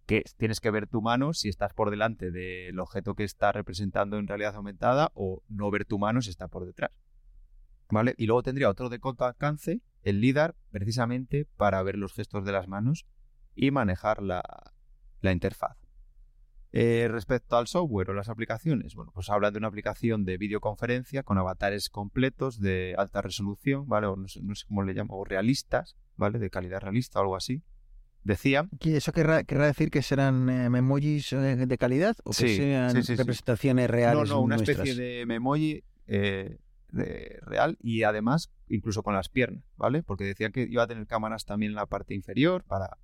que tienes que ver tu mano si estás por delante del objeto que está representando en realidad aumentada o no ver tu mano si está por detrás. ¿Vale? Y luego tendría otro de corto alcance, el LIDAR, precisamente para ver los gestos de las manos y manejar la, la interfaz. Eh, respecto al software o las aplicaciones, bueno, pues hablan de una aplicación de videoconferencia con avatares completos de alta resolución, ¿vale? O no sé, no sé cómo le llamo, o realistas, ¿vale? De calidad realista o algo así. Decían ¿Y eso querrá, querrá decir que serán eh, memojis eh, de calidad o que sean sí, sí, sí. Representaciones No, reales. no, una nuestras. especie de memoji eh, de- real y además incluso con las piernas, ¿vale? Porque decían que iba a tener cámaras también en la parte inferior para,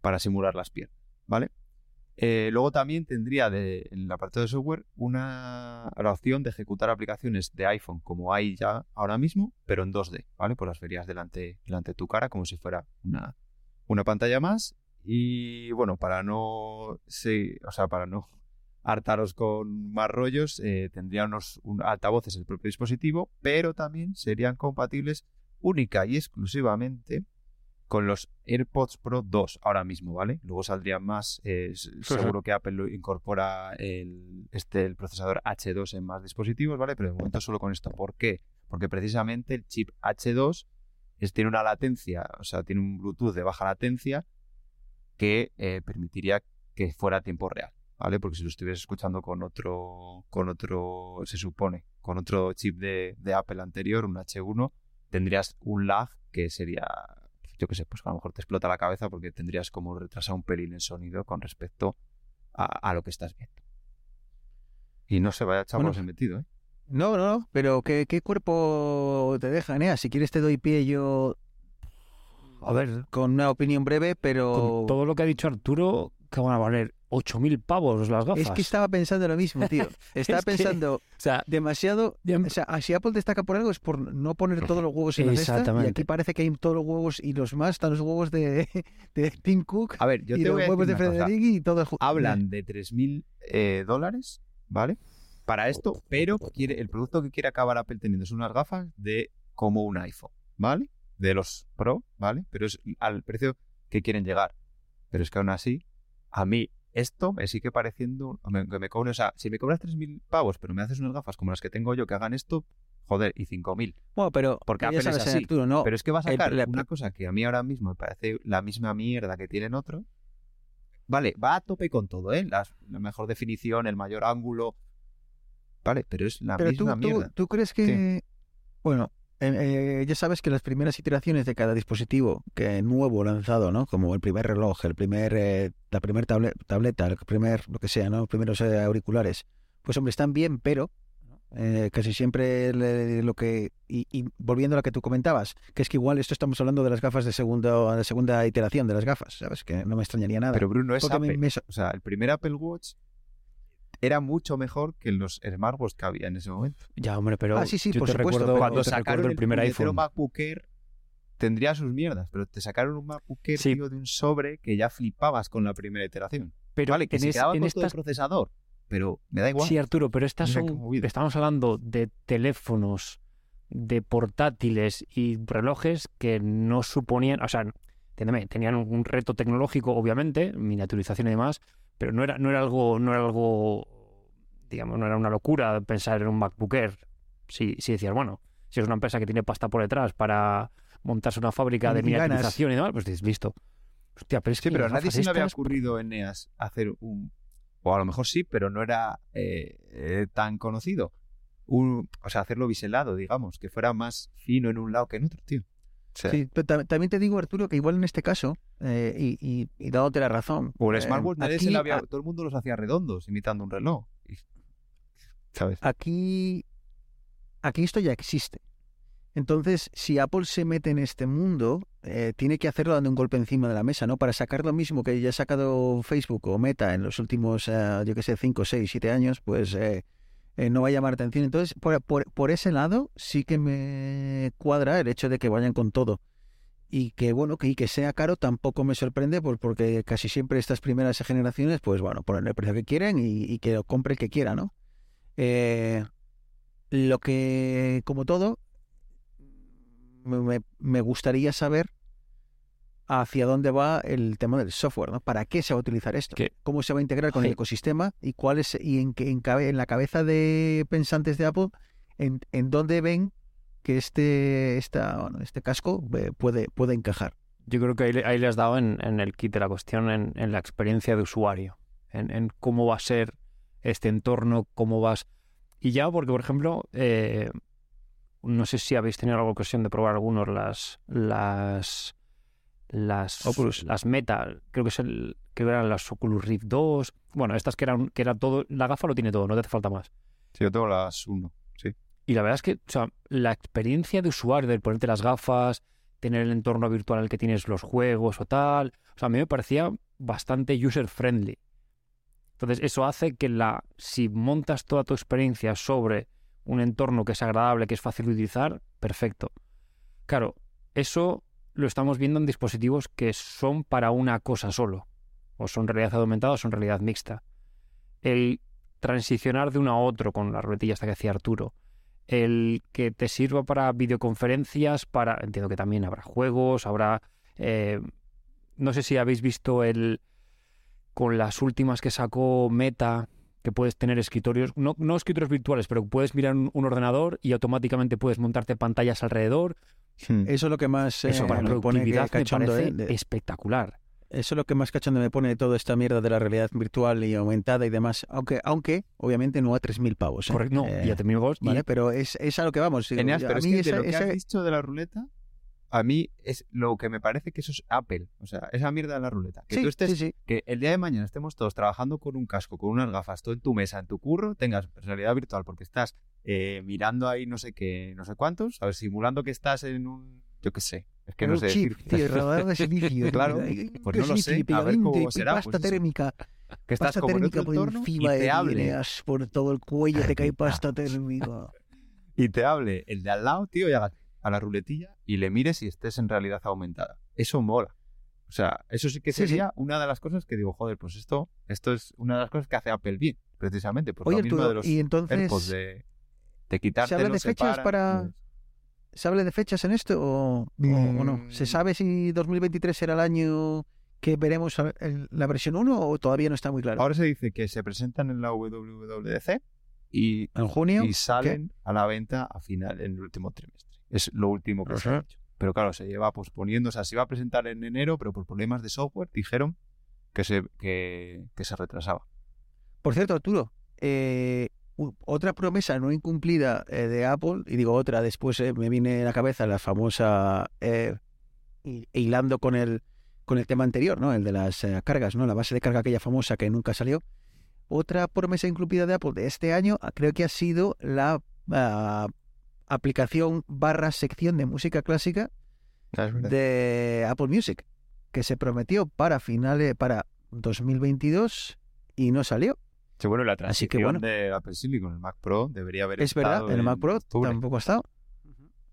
para simular las piernas, ¿vale? Eh, luego también tendría de, en la parte de software una la opción de ejecutar aplicaciones de iPhone como hay ya ahora mismo, pero en 2D, ¿vale? Pues las verías delante, delante de tu cara como si fuera una, una pantalla más. Y bueno, para no sí, o sea, para no hartaros con más rollos, eh, tendría unos un- altavoces el propio dispositivo, pero también serían compatibles única y exclusivamente con los AirPods Pro 2 ahora mismo, ¿vale? Luego saldrían más, eh, seguro que Apple lo incorpora el, este, el procesador H2 en más dispositivos, ¿vale? Pero de momento solo con esto. ¿Por qué? Porque precisamente el chip H2 es, tiene una latencia, o sea, tiene un Bluetooth de baja latencia que eh, permitiría que fuera a tiempo real, ¿vale? Porque si lo estuvieras escuchando con otro, con otro, se supone, con otro chip de, de Apple anterior, un H1, tendrías un lag que sería, yo qué sé, pues a lo mejor te explota la cabeza porque tendrías como retrasar un pelín el sonido con respecto a, a lo que estás viendo. Y no se vaya chavos Bueno, el metido, ¿eh? No, no, no, pero ¿qué, qué cuerpo te deja, Nea? Si quieres te doy pie yo A ver, con una opinión breve, pero... con todo lo que ha dicho Arturo, que van a valer 8.000 pavos las gafas. Es que estaba pensando lo mismo, tío. Estaba Es que- pensando O sea, demasiado... ya- O sea, si Apple destaca por algo es por no poner todos los huevos en la cesta. Y aquí parece que hay todos los huevos y los más están los huevos de, de Tim Cook A ver, yo y te los voy a huevos de. Frederick y todo. ju- hablan de 3.000 eh, dólares, ¿vale? Para esto, pero quiere, el producto que quiere acabar Apple teniendo son unas gafas de como un iPhone, ¿vale? De los Pro, ¿vale? Pero es al precio que quieren llegar. Pero es que aún así, a mí esto me sigue pareciendo me- que me cobre, o sea, si me cobras 3.000 pavos, pero me haces unas gafas como las que tengo yo que hagan esto, joder, y 5.000. Bueno, pero Porque Apple es así, no, Pero es que va a el- sacar una cosa que a mí ahora mismo me parece la misma mierda que tienen otros. Vale, va a tope con todo, ¿eh? Las- la mejor definición, el mayor ángulo. Vale, pero es la Pero tú, misma tú, mierda. tú crees que... Bueno, eh, ya sabes que las primeras iteraciones de cada dispositivo que nuevo lanzado, ¿no? Como el primer reloj, el primer, eh, la primera tableta, el primer, lo que sea, ¿no? Los primeros eh, auriculares. Pues hombre, están bien, pero eh, casi siempre le- lo que... Y, y volviendo a lo que tú comentabas, que es que igual esto estamos hablando de las gafas de, segundo, de segunda iteración de las gafas, ¿sabes? Que no me extrañaría nada. Pero Bruno es Apple. me O sea, el primer Apple Watch era mucho mejor que los smartwatches que había en ese momento. Ya, hombre, pero Ah, sí, sí, yo por te supuesto, recuerdo, Cuando te sacaron el primer puñetero iPhone. MacBook Air, tendría sus mierdas, pero te sacaron un MacBook Air, Sí. tío, de un sobre que ya flipabas con la primera iteración. Pero vale, que en, se es- quedaba en con todo el estas procesador, pero me da igual. Sí, Arturo, pero estas son. Estamos hablando de teléfonos, de portátiles y relojes que no suponían. O sea, entiéndeme, tenían un, un reto tecnológico, obviamente, miniaturización y demás, pero no era, no era algo. No era algo. Digamos, no era una locura pensar en un MacBook Air. Si, si decías, bueno, si es una empresa que tiene pasta por detrás para montarse una fábrica de Y miniaturización y demás, pues dices, listo. Hostia, pero es Sí, que pero a nadie se le había ocurrido en NEAS hacer un... O a lo mejor sí, pero no era eh, eh, tan conocido. Un, o sea, hacerlo biselado, digamos, que fuera más fino en un lado que en otro, tío. O sea, Sí, pero tam- también te digo, Arturo, que igual en este caso, eh, y, y, y dándote la razón. O el eh, smartwatch nadie se aquí- le había... a- Todo el mundo los hacía redondos, imitando un reloj. Aquí, aquí esto ya existe. Entonces, si Apple se mete en este mundo, eh, tiene que hacerlo dando un golpe encima de la mesa, ¿no? Para sacar lo mismo que ya ha sacado Facebook o Meta en los últimos, eh, yo qué sé, 5, 6, 7 años, pues eh, eh, no va a llamar atención. Entonces, por, ese lado, sí que me cuadra el hecho de que vayan con todo. Y que, bueno, que, y que sea caro tampoco me sorprende, por- porque casi siempre estas primeras generaciones, pues bueno, ponen el precio que quieren y, y que lo compre el que quiera, ¿no? Eh, lo que, como todo, me, me- gustaría saber hacia dónde va el tema del software, ¿no? ¿Para qué se va a utilizar esto? ¿Cómo se va a integrar con el ecosistema? ¿Y cuál es, y en, qué- en, cabe- en la cabeza de pensantes de Apple, en, en dónde ven que este, esta, bueno, este casco eh, puede, puede encajar? Yo creo que ahí, ahí le has dado en, en el kit de la cuestión, en, en la experiencia de usuario, en, en cómo va a ser este entorno, cómo vas... Y ya, porque por ejemplo, eh, no sé si habéis tenido la ocasión de probar algunos las... las las Oculus. las Meta, creo que es el que eran las Oculus Rift 2, bueno, estas que eran que era todo, la gafa lo tiene todo, no te hace falta más. Sí, yo tengo las 1. Sí. Y la verdad es que, o sea, la experiencia de usuario, del ponerte las gafas, tener el entorno virtual en el que tienes los juegos o tal, o sea, a mí me parecía bastante user friendly. Entonces, eso hace que la si montas toda tu experiencia sobre un entorno que es agradable, que es fácil de utilizar, perfecto. Claro, eso lo estamos viendo en dispositivos que son para una cosa solo. O son realidad aumentada o son realidad mixta. El transicionar de uno a otro con la ruletilla hasta que hacía Arturo. El que te sirva para videoconferencias, para. Entiendo que también habrá juegos, habrá. eh, no sé si habéis visto el. Con las últimas que sacó Meta, que puedes tener escritorios, no, no escritorios virtuales, pero puedes mirar un, un ordenador y automáticamente puedes montarte pantallas alrededor. Hmm. Eso es lo que más Eso eh, para me pone que productividad me parece ¿eh? De- espectacular. Eso es lo que más cachondo me pone de toda esta mierda de la realidad virtual y aumentada y demás. Aunque, aunque obviamente no a 3.000 pavos. ¿eh? Correcto, no, Eh, y ya terminamos. y- Vale, pero es, es a lo que vamos. Eneas, a pero es mí que de esa- lo que esa- has dicho de la ruleta, a mí es lo que me parece que eso es Apple. O sea, esa mierda de la ruleta. Que sí, tú estés, sí, sí. que el día de mañana estemos todos trabajando con un casco, con unas gafas, todo en tu mesa, en tu curro, tengas realidad virtual porque estás eh, mirando ahí no sé qué, no sé cuántos, a ver, simulando que estás en un, yo qué sé, es que no un sé chip, tío, radar de silicio. Claro, pues ¿Qué no lo sé, a ver cómo será, Pasta pues térmica. que estás Pasta como en térmica otro por encima y te hable, por todo el cuello te cae pasta térmica. y te hable el de al lado, tío, y hagas a la ruletilla y le mires y estés en realidad aumentada. Eso mola. O sea, eso sí que Sí, sí. sería una de las cosas que digo, joder, pues esto, esto es una de las cosas que hace Apple bien, precisamente. Por Oye, lo mismo Arturo, de los y entonces, AirPods de, de quitártelo, ¿se habla de fechas para- pues, ¿se habla de fechas en esto o, no? Mm. ¿Se sabe si 2023 será el año que veremos la versión 1 o todavía no está muy claro? Ahora se dice que se presentan en la WWDC y, ¿En junio? y salen a la venta a final, en el último trimestre. Es lo último que se ha dicho. Pero claro, se lleva posponiendo, o sea, se iba a presentar en enero, pero por problemas de software dijeron que se, que, que se retrasaba. Por cierto, Arturo, eh, otra promesa no incumplida eh, de Apple, y digo otra, después eh, me viene a la cabeza la famosa, hi- hilando con el, con el tema anterior, ¿no? El de las cargas, ¿no? La base de carga aquella famosa que nunca salió. Otra promesa incumplida de Apple de este año ah, creo que ha sido la ah, aplicación barra sección de música clásica de Apple Music, que se prometió para finales, para 2022 y no salió. Sí, bueno, la Así que, transición bueno. de Apple Silicon, el Mac Pro, debería haber Es verdad, estado en el Mac Pro octubre. tampoco ha estado.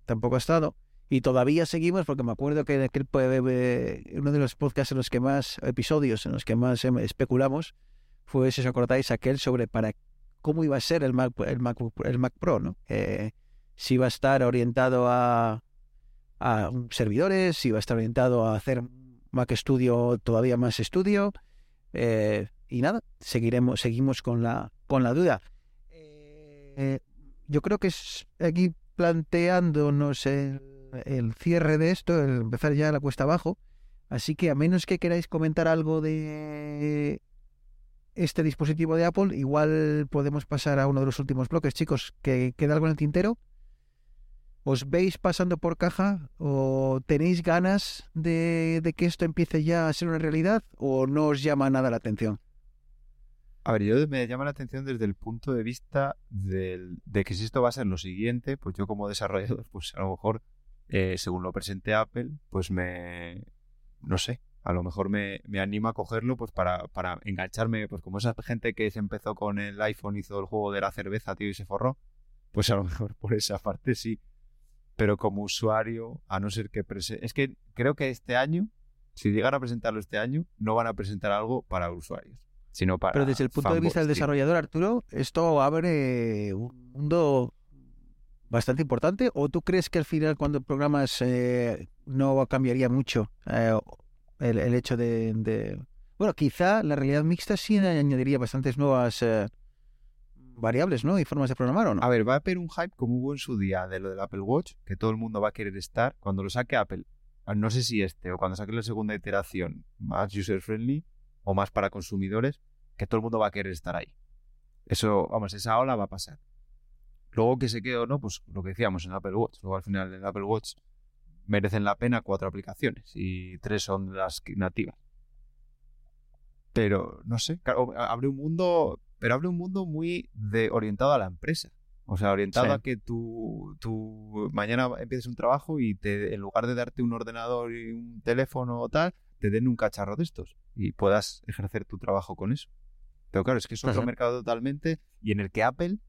Tampoco ha estado. Y todavía seguimos, porque me acuerdo que en aquel, uno de los podcasts en los que más, episodios en los que más em, especulamos, fue, si os acordáis, aquel sobre para cómo iba a ser el Mac, el Mac, el Mac Pro, ¿no? Eh, si iba a estar orientado a, a servidores, si iba a estar orientado a hacer Mac Studio todavía más estudio. eh, y nada, seguiremos, seguimos con la, con la duda. Eh, yo creo que es aquí planteándonos el, el cierre de esto, el empezar ya la cuesta abajo. Así que a menos que queráis comentar algo de este dispositivo de Apple, igual podemos pasar a uno de los últimos bloques, chicos. ¿Que queda algo en el tintero? ¿Os veis pasando por caja o tenéis ganas de, que esto empiece ya a ser una realidad o no os llama nada la atención? A ver, yo me llama la atención desde el punto de vista del- de que si esto va a ser lo siguiente, pues yo como desarrollador, pues a lo mejor, eh, según lo presente Apple, pues me, no sé, a lo mejor me, me anima a cogerlo pues para, para engancharme, pues como esa gente que se empezó con el iPhone, hizo el juego de la cerveza, tío, y se forró, pues a lo mejor por esa parte sí. Pero como usuario, a no ser que... Es que creo que este año, si llegan a presentarlo este año, no van a presentar algo para usuarios, sino para... Pero desde el punto de vista del desarrollador, Arturo, ¿esto abre un mundo bastante importante? ¿O tú crees que al final cuando programas eh, no cambiaría mucho eh, el, el hecho de, de- Bueno, quizá la realidad mixta sí añadiría bastantes nuevas eh, variables, ¿no? Y formas de programar, ¿o no? A ver, va a haber un hype como hubo en su día de lo del Apple Watch, que todo el mundo va a querer estar. Cuando lo saque Apple, ah, no sé si este o cuando saque la segunda iteración más user friendly o más para consumidores, que todo el mundo va a querer estar ahí. Eso, vamos, esa ola va a pasar. Luego que se quede o no, pues lo que decíamos en Apple Watch. Luego al final en Apple Watch merecen la pena cuatro aplicaciones y tres son las nativas. Pero no sé, claro, abre un mundo, pero abre un mundo muy de, orientado a la empresa. O sea, orientado Sí. a que tú, tú mañana empieces un trabajo y te, en lugar de darte un ordenador y un teléfono o tal, te den un cacharro de estos y puedas ejercer tu trabajo con eso. Pero claro, es que es otro Ajá. mercado totalmente y en el que Apple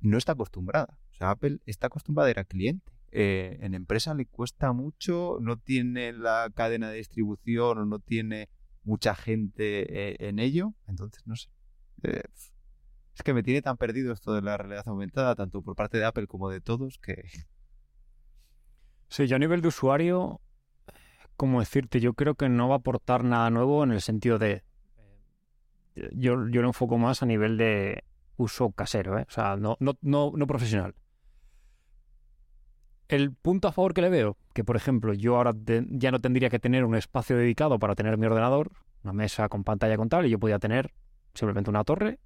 no está acostumbrada. O sea, Apple está acostumbrada a ir al cliente. Eh, en empresa le cuesta mucho, no tiene la cadena de distribución o no tiene mucha gente eh, en ello. Entonces, no sé. Eh, es que me tiene tan perdido esto de la realidad aumentada, tanto por parte de Apple como de todos, que Sí, yo a nivel de usuario, ¿cómo decirte? Yo creo que no va a aportar nada nuevo en el sentido de. eh, Yo, yo lo enfoco más a nivel de uso casero, ¿eh? O sea, no, no, no, no profesional. El punto a favor que le veo, que por ejemplo, yo ahora ya no tendría que tener un espacio dedicado para tener mi ordenador, una mesa con pantalla con tal, y yo podía tener simplemente una torre,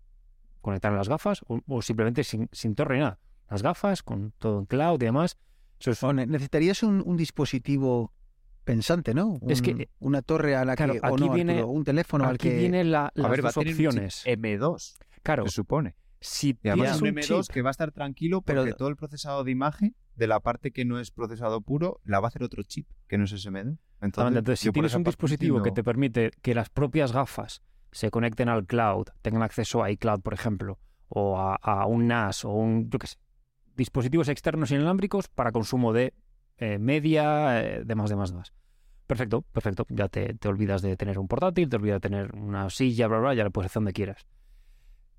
conectar en las gafas, o, o simplemente sin, sin torre ni nada. Las gafas, con todo en cloud y demás. Eso es necesitarías un, un dispositivo pensante, ¿no? Es que- una torre a la claro, que o aquí no, viene- Arturo, un teléfono al Aquí que vienen la- las a ver, va a dos tener un chip opciones. M2, Claro, se supone. si Y además es un un M2 chip, que va a estar tranquilo porque Pero- todo el procesado de imagen de la parte que no es procesado puro la va a hacer otro chip que no es ese M2. Exactamente, Entonces, entonces, si tienes un dispositivo que te permite que las propias gafas se conecten al cloud, tengan acceso a iCloud, por ejemplo, o a, un NAS o un, yo qué sé, dispositivos externos inalámbricos para consumo de eh, media, eh, demás, demás, demás. Perfecto, perfecto. Ya te, te olvidas de tener un portátil, te olvidas de tener una silla, bla, bla, ya le puedes hacer donde quieras.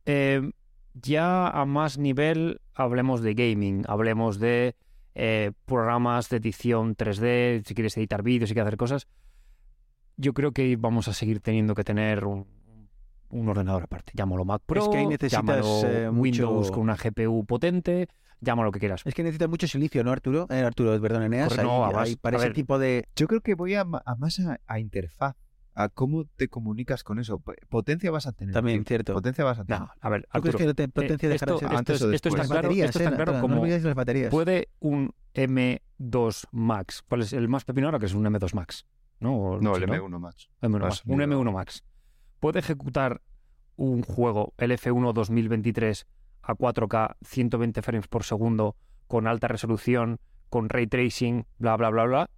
Eh, ya a más nivel, hablemos de gaming, hablemos de eh, programas de edición 3D, si quieres editar vídeos, si quieres hacer cosas. Yo creo que vamos a seguir teniendo que tener un, un ordenador aparte. Llámalo Mac Pro, Es que ahí necesitas, llámalo eh, Windows mucho- con una GPU potente, llámalo lo que quieras. Es que necesitas mucho silicio, ¿no, Arturo? Eh, Arturo, perdón, Eneas. Ahí- no, ahí para a ese ver, tipo de... Yo creo que voy a, más a, a interfaz, a cómo te comunicas con eso. Potencia vas a tener. También, tío. cierto. Potencia vas a tener. No, a ver, ¿Tú crees Arturo, que la te- potencia eh, dejará de esto, ser? antes esto, o es- esto está después. Las claro, baterías, esto eh, está claro Arturo, como No las baterías. puede un M2 Max. ¿Cuál es el más pepino ahora? Que es un M2 Max. ¿No? O No, sí, el M1 Max. M1 No, Max, es un muy M1 Max. Puede ejecutar un juego, el F1 2023, a 4K, 120 frames por segundo, con alta resolución, con ray tracing, bla, bla, bla, bla.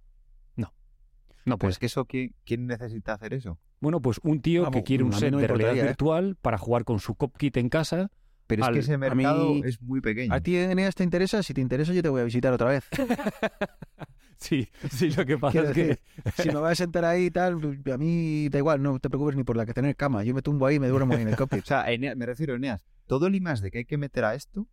No, Pero pues es que eso, ¿quién, quién necesita hacer eso? Bueno, pues un tío Ah, que quiere un set no de realidad ¿eh? virtual para jugar con su cop-kit en casa. Pero Al- es que ese mercado mí- es muy pequeño. ¿A ti, Eneas, te interesa? Si te interesa, yo te voy a visitar otra vez. Sí, sí, lo que pasa es que... si me vas a sentar ahí y tal, a mí da igual, no te preocupes ni por la que tener cama. Yo me tumbo ahí y me duermo en el cockpit. O sea, Eneas- me refiero a Eneas. Todo el más de que hay que meter a esto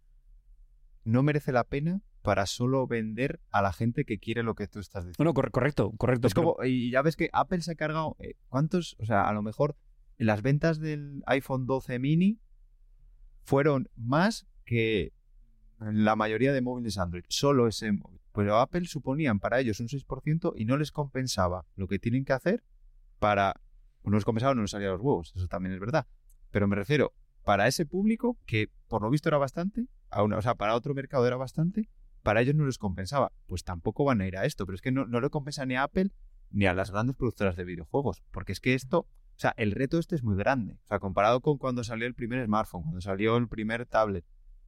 no merece la pena para solo vender a la gente que quiere lo que tú estás diciendo. Bueno, cor- correcto, correcto. es pero- como, y ya ves que Apple se ha cargado, eh, ¿cuántos? O sea, a lo mejor las ventas del iPhone 12 mini fueron más que la mayoría de móviles Android, solo ese móvil. Pero Apple suponían para ellos un 6% y no les compensaba lo que tienen que hacer para... No les compensaba, no les salía los huevos, eso también es verdad. Pero me refiero, para ese público, que por lo visto era bastante, a una- o sea, para otro mercado era bastante, para ellos no les compensaba. Pues tampoco van a ir a esto, pero es que no, no le compensa ni a Apple ni a las grandes productoras de videojuegos, porque es que esto, sea, el reto este es muy grande, o sea, comparado con cuando salió el primer smartphone, cuando salió el primer tablet,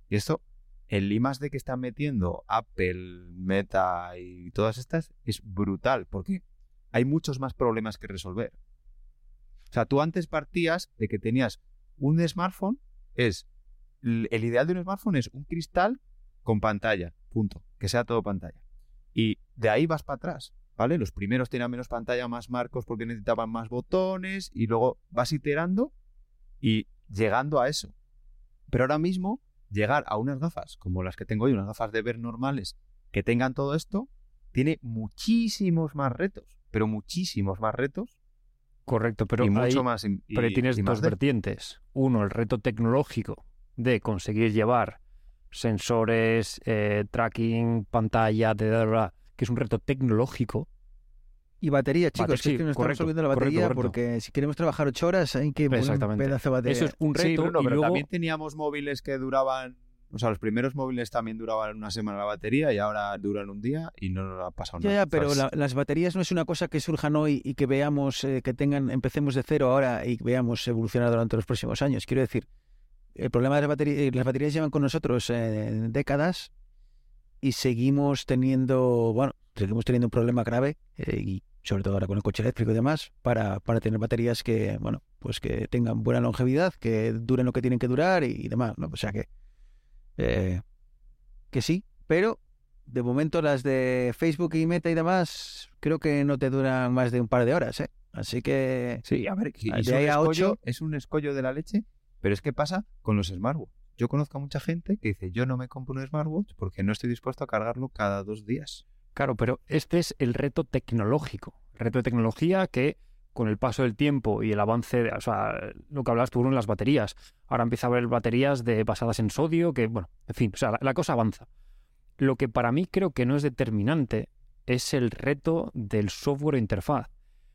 y esto, el I más D que están metiendo Apple, Meta y todas estas es brutal, porque hay muchos más problemas que resolver. O sea, tú antes partías de que tenías un smartphone, es el ideal de un smartphone es un cristal con pantalla, punto, que sea todo pantalla. Y de ahí vas para atrás, ¿vale? Los primeros tenían menos pantalla, más marcos porque necesitaban más botones y luego vas iterando y llegando a eso. Pero ahora mismo llegar a unas gafas como las que tengo hoy, unas gafas de ver normales que tengan todo esto, tiene muchísimos más retos, pero muchísimos más retos correcto, pero y ahí- mucho más. y- Pero tienes y más dos de- vertientes. Uno, el reto tecnológico de conseguir llevar sensores, eh, tracking, pantalla, bla, que es un reto tecnológico. Y batería, chicos, Bate- es que nos correcto, estamos olvidando la correcto, batería correcto. porque si queremos trabajar ocho horas hay que poner un pedazo de batería. Eso es un Sí, reto Bruno, y pero luego también teníamos móviles que duraban, o sea, los primeros móviles también duraban una semana la batería y ahora duran un día y no nos ha pasado Ya, nada. ya, pero la- las baterías no es una cosa que surjan hoy y que veamos, eh, que tengan, empecemos de cero ahora y veamos evolucionar durante los próximos años. Quiero decir, el problema de las baterías, las baterías llevan con nosotros eh, décadas y seguimos teniendo, bueno, seguimos teniendo un problema grave eh, y sobre todo ahora con el coche eléctrico y demás, para, para tener baterías que, bueno, pues que tengan buena longevidad, que duren lo que tienen que durar y, y demás, ¿no? O sea que, eh, que sí, pero de momento las de Facebook y Meta y demás creo que no te duran más de un par de horas, ¿eh? Así que Sí, a ver, y De ahí a escollo, ocho. es un escollo de la leche, pero es que pasa con los smartwatch. Yo conozco a mucha gente que dice, yo no me compro un smartwatch porque no estoy dispuesto a cargarlo cada dos días. Claro, pero este es el reto tecnológico. Reto de tecnología que con el paso del tiempo y el avance, de- o sea, lo que hablabas tú en las baterías. Ahora empieza a haber baterías basadas en sodio, que, bueno, en fin, o sea, la, la cosa avanza. Lo que para mí creo que no es determinante es el reto del software interfaz.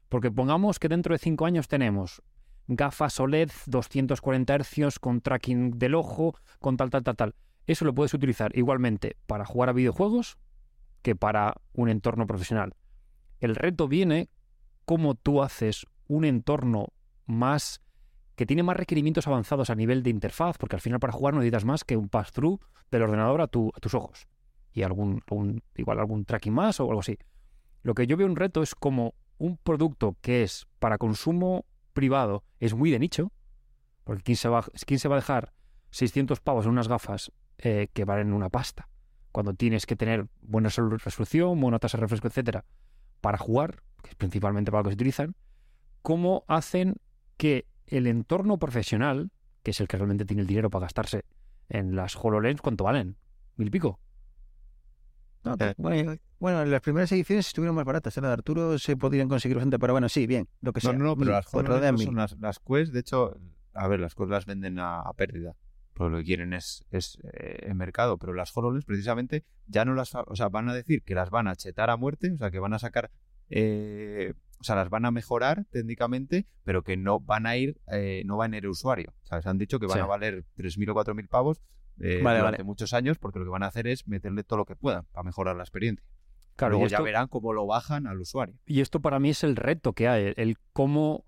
Porque pongamos que dentro de cinco años tenemos gafas OLED 240 Hz con tracking del ojo, con tal, tal, tal, tal. Eso lo puedes utilizar igualmente para jugar a videojuegos que para un entorno profesional. El reto viene cómo tú haces un entorno más que tiene más requerimientos avanzados a nivel de interfaz, porque al final para jugar no necesitas más que un pass-through del ordenador a, a tus ojos y algún, algún- igual algún tracking más o algo así. Lo que yo veo un reto es como un producto que es para consumo privado es muy de nicho, porque ¿quién se va, quién se va a dejar 600 pavos en unas gafas eh, que valen una pasta? Cuando tienes que tener buena resol- resolución, buena tasa de refresco, etcétera, para jugar, que es principalmente para lo que se utilizan, ¿cómo hacen que el entorno profesional, que es el que realmente tiene el dinero para gastarse en las HoloLens, ¿cuánto valen? ¿Mil pico? No, Eh. bueno, bueno, las primeras ediciones estuvieron más baratas. ¿eh? La de Arturo se podrían conseguir bastante, pero bueno, sí, bien, lo que No, sea. no, no, pero las de son las, las Quest, de hecho, a ver, las Quest las venden a, a pérdida. Pero lo que quieren es, es eh, el mercado. Pero las HoloLens, precisamente, ya no las. O sea, van a decir que las van a chetar a muerte, o sea, que van a sacar. eh, o sea, las van a mejorar técnicamente, pero que no van a ir, eh, no van a ir el usuario. O sea, se han dicho que van Sí. a valer 3.000 o 4.000 pavos eh, Vale, durante vale. muchos años, porque lo que van a hacer es meterle todo lo que puedan para mejorar la experiencia. Claro, Luego ya verán cómo lo bajan al usuario. Y esto para mí es el reto que hay, el cómo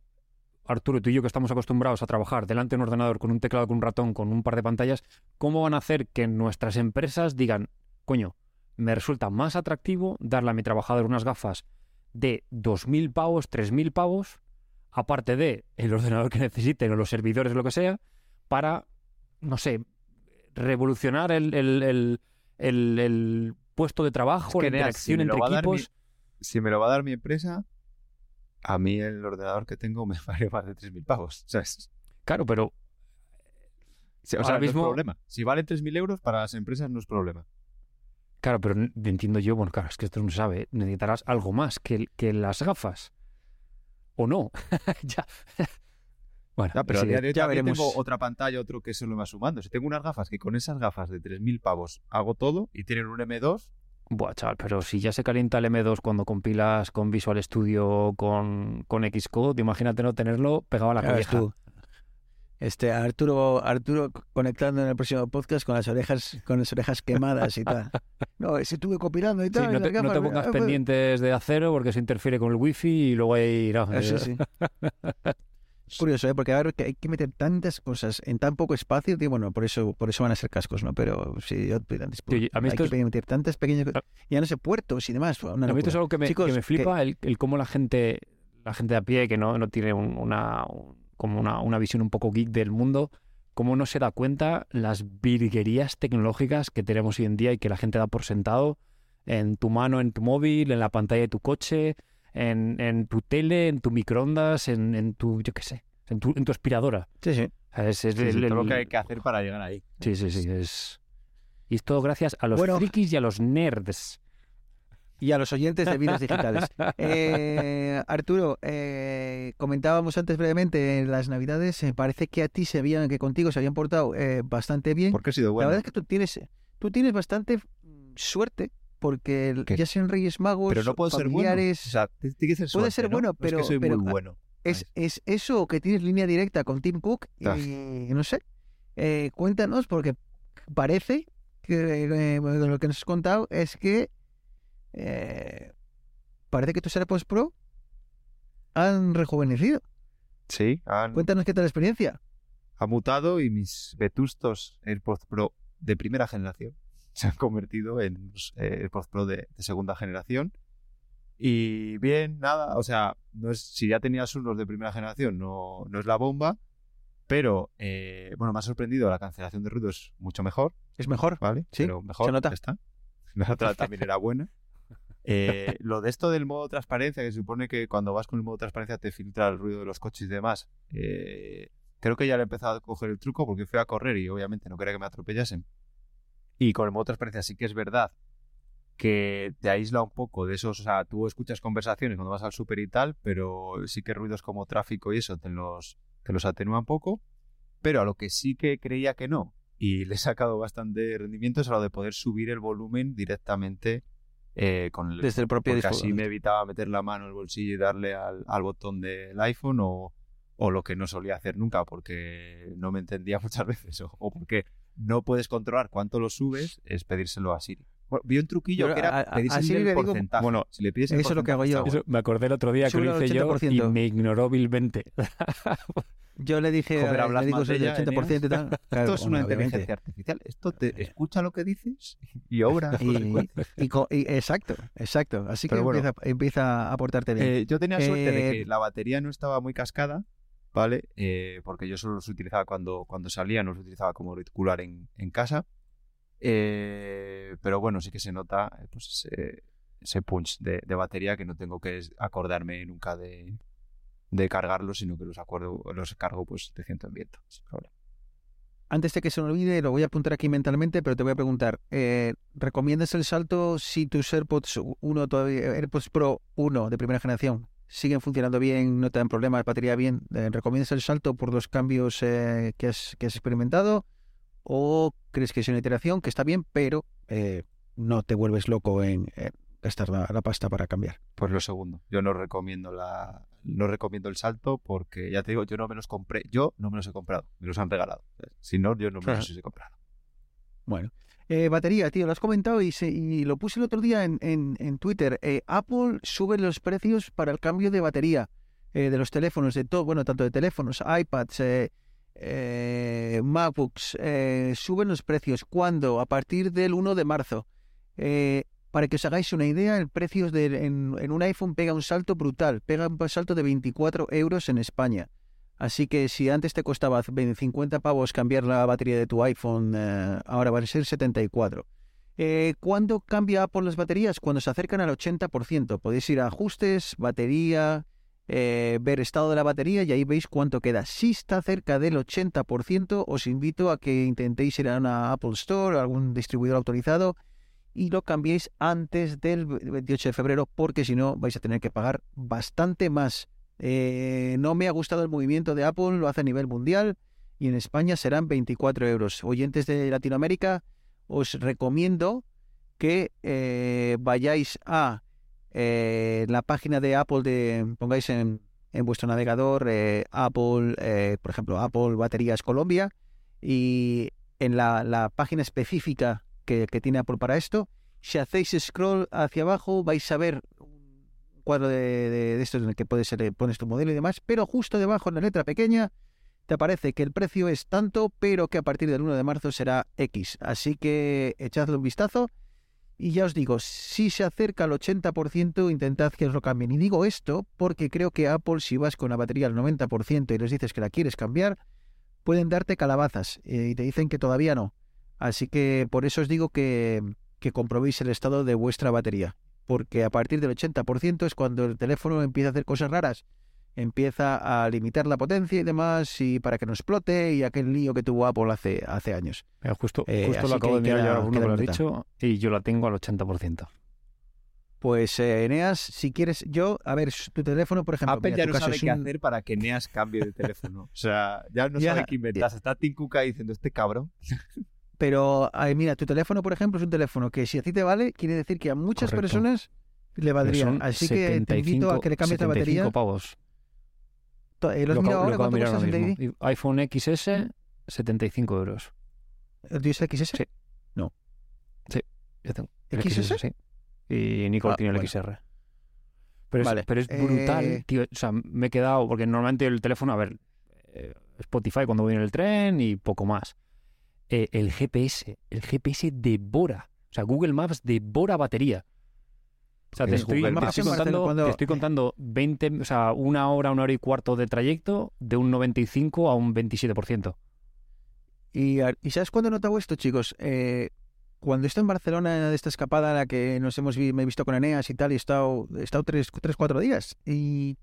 Arturo, tú y yo que estamos acostumbrados a trabajar delante de un ordenador con un teclado, con un ratón, con un par de pantallas, ¿cómo van a hacer que nuestras empresas digan, coño, me resulta más atractivo darle a mi trabajador unas gafas de 2.000 pavos, 3.000 pavos, aparte de el ordenador que necesiten o los servidores lo que sea, para, no sé, revolucionar el, el- el- el- puesto de trabajo, que, la interacción lo entre dar mi- equipos. si me lo va a dar mi empresa, a mí el ordenador que tengo me vale más de 3.000 pavos. Es- Claro, pero sí, o Ahora sea, no mismo- es problema. Si valen 3.000 euros, para las empresas no es problema. Claro, pero entiendo yo, bueno, claro, es que esto no se sabe. Necesitarás algo más que, que las gafas. ¿O no? ya. Bueno, Ya, pero sí, a día de hoy ya también veremos. tengo otra pantalla, otro que se lo va sumando. Si tengo unas gafas que con esas gafas de 3.000 pavos hago todo y tienen un M2, Buah, chaval, pero si ya se calienta el M2 cuando compilas con Visual Studio con, con Xcode, imagínate no tenerlo pegado a la cabeza. tú. Este, Arturo, Arturo conectando en el próximo podcast con las orejas, con las orejas quemadas y tal. No, se estuve copilando y Sí, tal. no, y te, no te pongas ah, pues- pendientes de acero porque se interfiere con el wifi y luego hay... no, Ah, sí, sí. Curioso, ¿eh? porque ahora que hay que meter tantas cosas en tan poco espacio, bueno, por eso, por eso van a ser cascos, ¿no? Pero sí, yo, Oye, a mí hay que meter tantas pequeñas Ah. ya no sé, puertos y demás. Una A mí esto es algo que me, Chicos, que me flipa, el, el cómo la gente, la gente de a pie, que no, no tiene un- una, un- como una, una visión un poco geek del mundo, cómo no se da cuenta las virguerías tecnológicas que tenemos hoy en día y que la gente da por sentado en tu mano, en tu móvil, en la pantalla de tu coche, en, en tu tele, en tu microondas, en, en tu, yo qué sé, en tu, en tu aspiradora. Sí, sí. O sea, es- es sí, sí, el- todo lo que hay que hacer para llegar ahí. Sí, sí, sí, es... Y es todo gracias a los Bueno. frikis y a los nerds. Y a los oyentes de vidas digitales. Eh, Arturo, eh, comentábamos antes brevemente en las navidades, eh, parece que a ti se habían, que contigo se habían portado eh, bastante bien. Porque ha sido La bueno. verdad es que tú tienes, tú tienes bastante mm, suerte, porque el- sean Reyes Magos, Pero no puedo ser bueno. O familiares, sea, tiene que ser Puede suerte, ser ¿no? bueno, No es pero- que soy pero- muy bueno. es, es eso que tienes línea directa con Tim Cook Ah. y no sé, eh, cuéntanos porque parece que eh, lo que nos has contado es que eh, parece que tus AirPods Pro han rejuvenecido. Sí, han, Cuéntanos qué tal la experiencia. ha mutado y mis vetustos AirPods Pro de primera generación se han convertido en los, eh, Pro de, de segunda generación. Y bien, nada, o sea, no es, si ya tenías unos de primera generación, no, no es la bomba, pero eh, bueno, me ha sorprendido, la cancelación de ruido es mucho mejor, Es mejor. ¿vale? Sí, pero mejor, se nota. está. La otra también era buena. Eh, lo de esto del modo transparencia, que se supone que cuando vas con el modo transparencia te filtra el ruido de los coches y demás, eh, creo que ya le he empezado a coger el truco porque fui a correr y obviamente no quería que me atropellasen. Y con el modo transparencia sí que es verdad que te aísla un poco de esos, o sea, tú escuchas conversaciones cuando vas al súper y tal, pero sí que ruidos como tráfico y eso te los, te los atenúa un poco. Pero a lo que sí que creía que no, y le he sacado bastante rendimiento, es a lo de poder subir el volumen directamente eh, con el, Desde el propio porque así me evitaba meter la mano en el bolsillo y darle al, al botón del iPhone o, o lo que no solía hacer nunca porque no me entendía muchas veces o, o porque no puedes controlar cuánto lo subes, es pedírselo a Siri. Bueno, vi un truquillo que era pedirse el le digo- porcentaje. Bueno, si le pides el eso es lo que hago yo. porcentaje, Eso, me acordé el otro día que lo hice yo y 80%. me ignoró vilmente. Yo le dije, Joder, eh, hablas le digo mal de soy del ella, 80% y tal. Esto es una obviamente. inteligencia artificial. Esto te escucha lo que dices y obra. Y, y co- y- exacto, exacto. Así que bueno. empieza, empieza a portarte bien. Eh, yo tenía suerte de Eh, que la batería no estaba muy cascada, ¿vale? Eh, porque yo solo los utilizaba cuando, cuando salía, no los utilizaba como auricular en, en casa. Eh, pero bueno, sí que se nota eh, pues ese, punch de, batería que no tengo que acordarme nunca de, de cargarlos, sino que los, acuerdo, los cargo pues de ciento en viento. Antes de que se me olvide, lo voy a apuntar aquí mentalmente, pero te voy a preguntar, eh, ¿recomiendas el salto si tus AirPods 1 todavía, AirPods Pro 1 de primera generación siguen funcionando bien, no te dan problemas, batería bien? Eh, ¿Recomiendas el salto por los cambios eh, que, has, que has experimentado? ¿O crees que es una iteración que está bien, pero eh, no te vuelves loco en eh, gastar la, la pasta para cambiar? Pues lo segundo, yo no recomiendo la no recomiendo el salto porque ya te digo, yo no me los compré, yo no me los he comprado, me los han regalado. Si no, yo no me los he comprado. Bueno, eh, batería, tío, lo has comentado y, se- y lo puse el otro día en, en- en Twitter. Eh, Apple sube los precios para el cambio de batería eh, de los teléfonos, de todo, bueno, tanto de teléfonos, iPads, eh, eh, MacBooks, suben los precios. ¿Cuándo? A partir del 1 de marzo. Para que os hagáis una idea, el precio de, en, en un iPhone pega un salto brutal, pega un salto de 24 euros en España. Así que si antes te costaba 50 pavos cambiar la batería de tu iPhone, eh, ahora van a ser 74. Eh, ¿Cuándo cambia Apple las baterías? Cuando se acercan al 80%. Podéis ir a ajustes, batería, eh, ver estado de la batería y ahí veis cuánto queda. Si está cerca del 80%, os invito a que intentéis ir a una Apple Store o algún distribuidor autorizado y lo cambiéis antes del 28 de febrero porque si no vais a tener que pagar bastante más. Eh, no me ha gustado el movimiento de Apple, lo hace a nivel mundial y en España serán 24 euros. Oyentes de Latinoamérica, os recomiendo que eh, vayáis a eh, la página de Apple, de, pongáis en, en vuestro navegador eh, Apple, por ejemplo, Apple Baterías Colombia y en la, página específica que, que tiene Apple para esto, si hacéis scroll hacia abajo vais a ver cuadro de, de, de estos en el que puedes ser, pones tu modelo y demás, pero justo debajo en la letra pequeña te aparece que el precio es tanto, pero que a partir del 1 de marzo será X. Así que echadle un vistazo. Y ya os digo, si se acerca al 80%, intentad que os lo cambien. Y digo esto porque creo que Apple, si vas con la batería al 90% y les dices que la quieres cambiar, pueden darte calabazas eh, y te dicen que todavía no. Así que por eso os digo que, que comprobéis el estado de vuestra batería. Porque a partir del 80% es cuando el teléfono empieza a hacer cosas raras empieza a limitar la potencia y demás y para que no explote y aquel lío que tuvo Apple hace, hace años. Mira, justo Eh, justo lo acabo de mirar yo ahora que lo has dicho y yo la tengo al 80%. Pues eh, Eneas, si quieres, yo, a ver, tu teléfono, por ejemplo, Apple mira, ya no sabe qué un- hacer para que Neas cambie de teléfono. O sea, ya no Ya, sabe qué inventar. Está Tim Cook ahí diciendo, este cabrón. Pero ay, mira, tu teléfono, por ejemplo, es un teléfono que si a ti te vale, quiere decir que a muchas Correcto. personas le valdría. Son Así que te invito a que le cambies la 75 batería. pavos. Eh, ¿Lo has Lo mirado ahora? lo acabo ¿Cuánto de mirar cuesta el iPhone XS, 75 euros. ¿El XS? Sí. Yo tengo el ¿XS? sí. Y Nicole Ah, tiene el bueno. XR. Pero es, Vale. pero es brutal, Eh, tío. O sea, me he quedado, porque normalmente el teléfono, a ver, eh, Spotify cuando voy en el tren y poco más. Eh, el GPS, el GPS devora. O sea, Google Maps devora batería. O sea, ¿Qué te es estoy, te contando, cuando- te estoy contando 20, o sea, una hora, una hora y cuarto de trayecto de un 95 a un 27%. Y, a- ¿y sabes cuándo he notado esto, chicos? Eh, cuando estoy en Barcelona de esta escapada en la que nos hemos me he visto con Eneas y tal, y he estado, he estado tres, tres, cuatro días. Y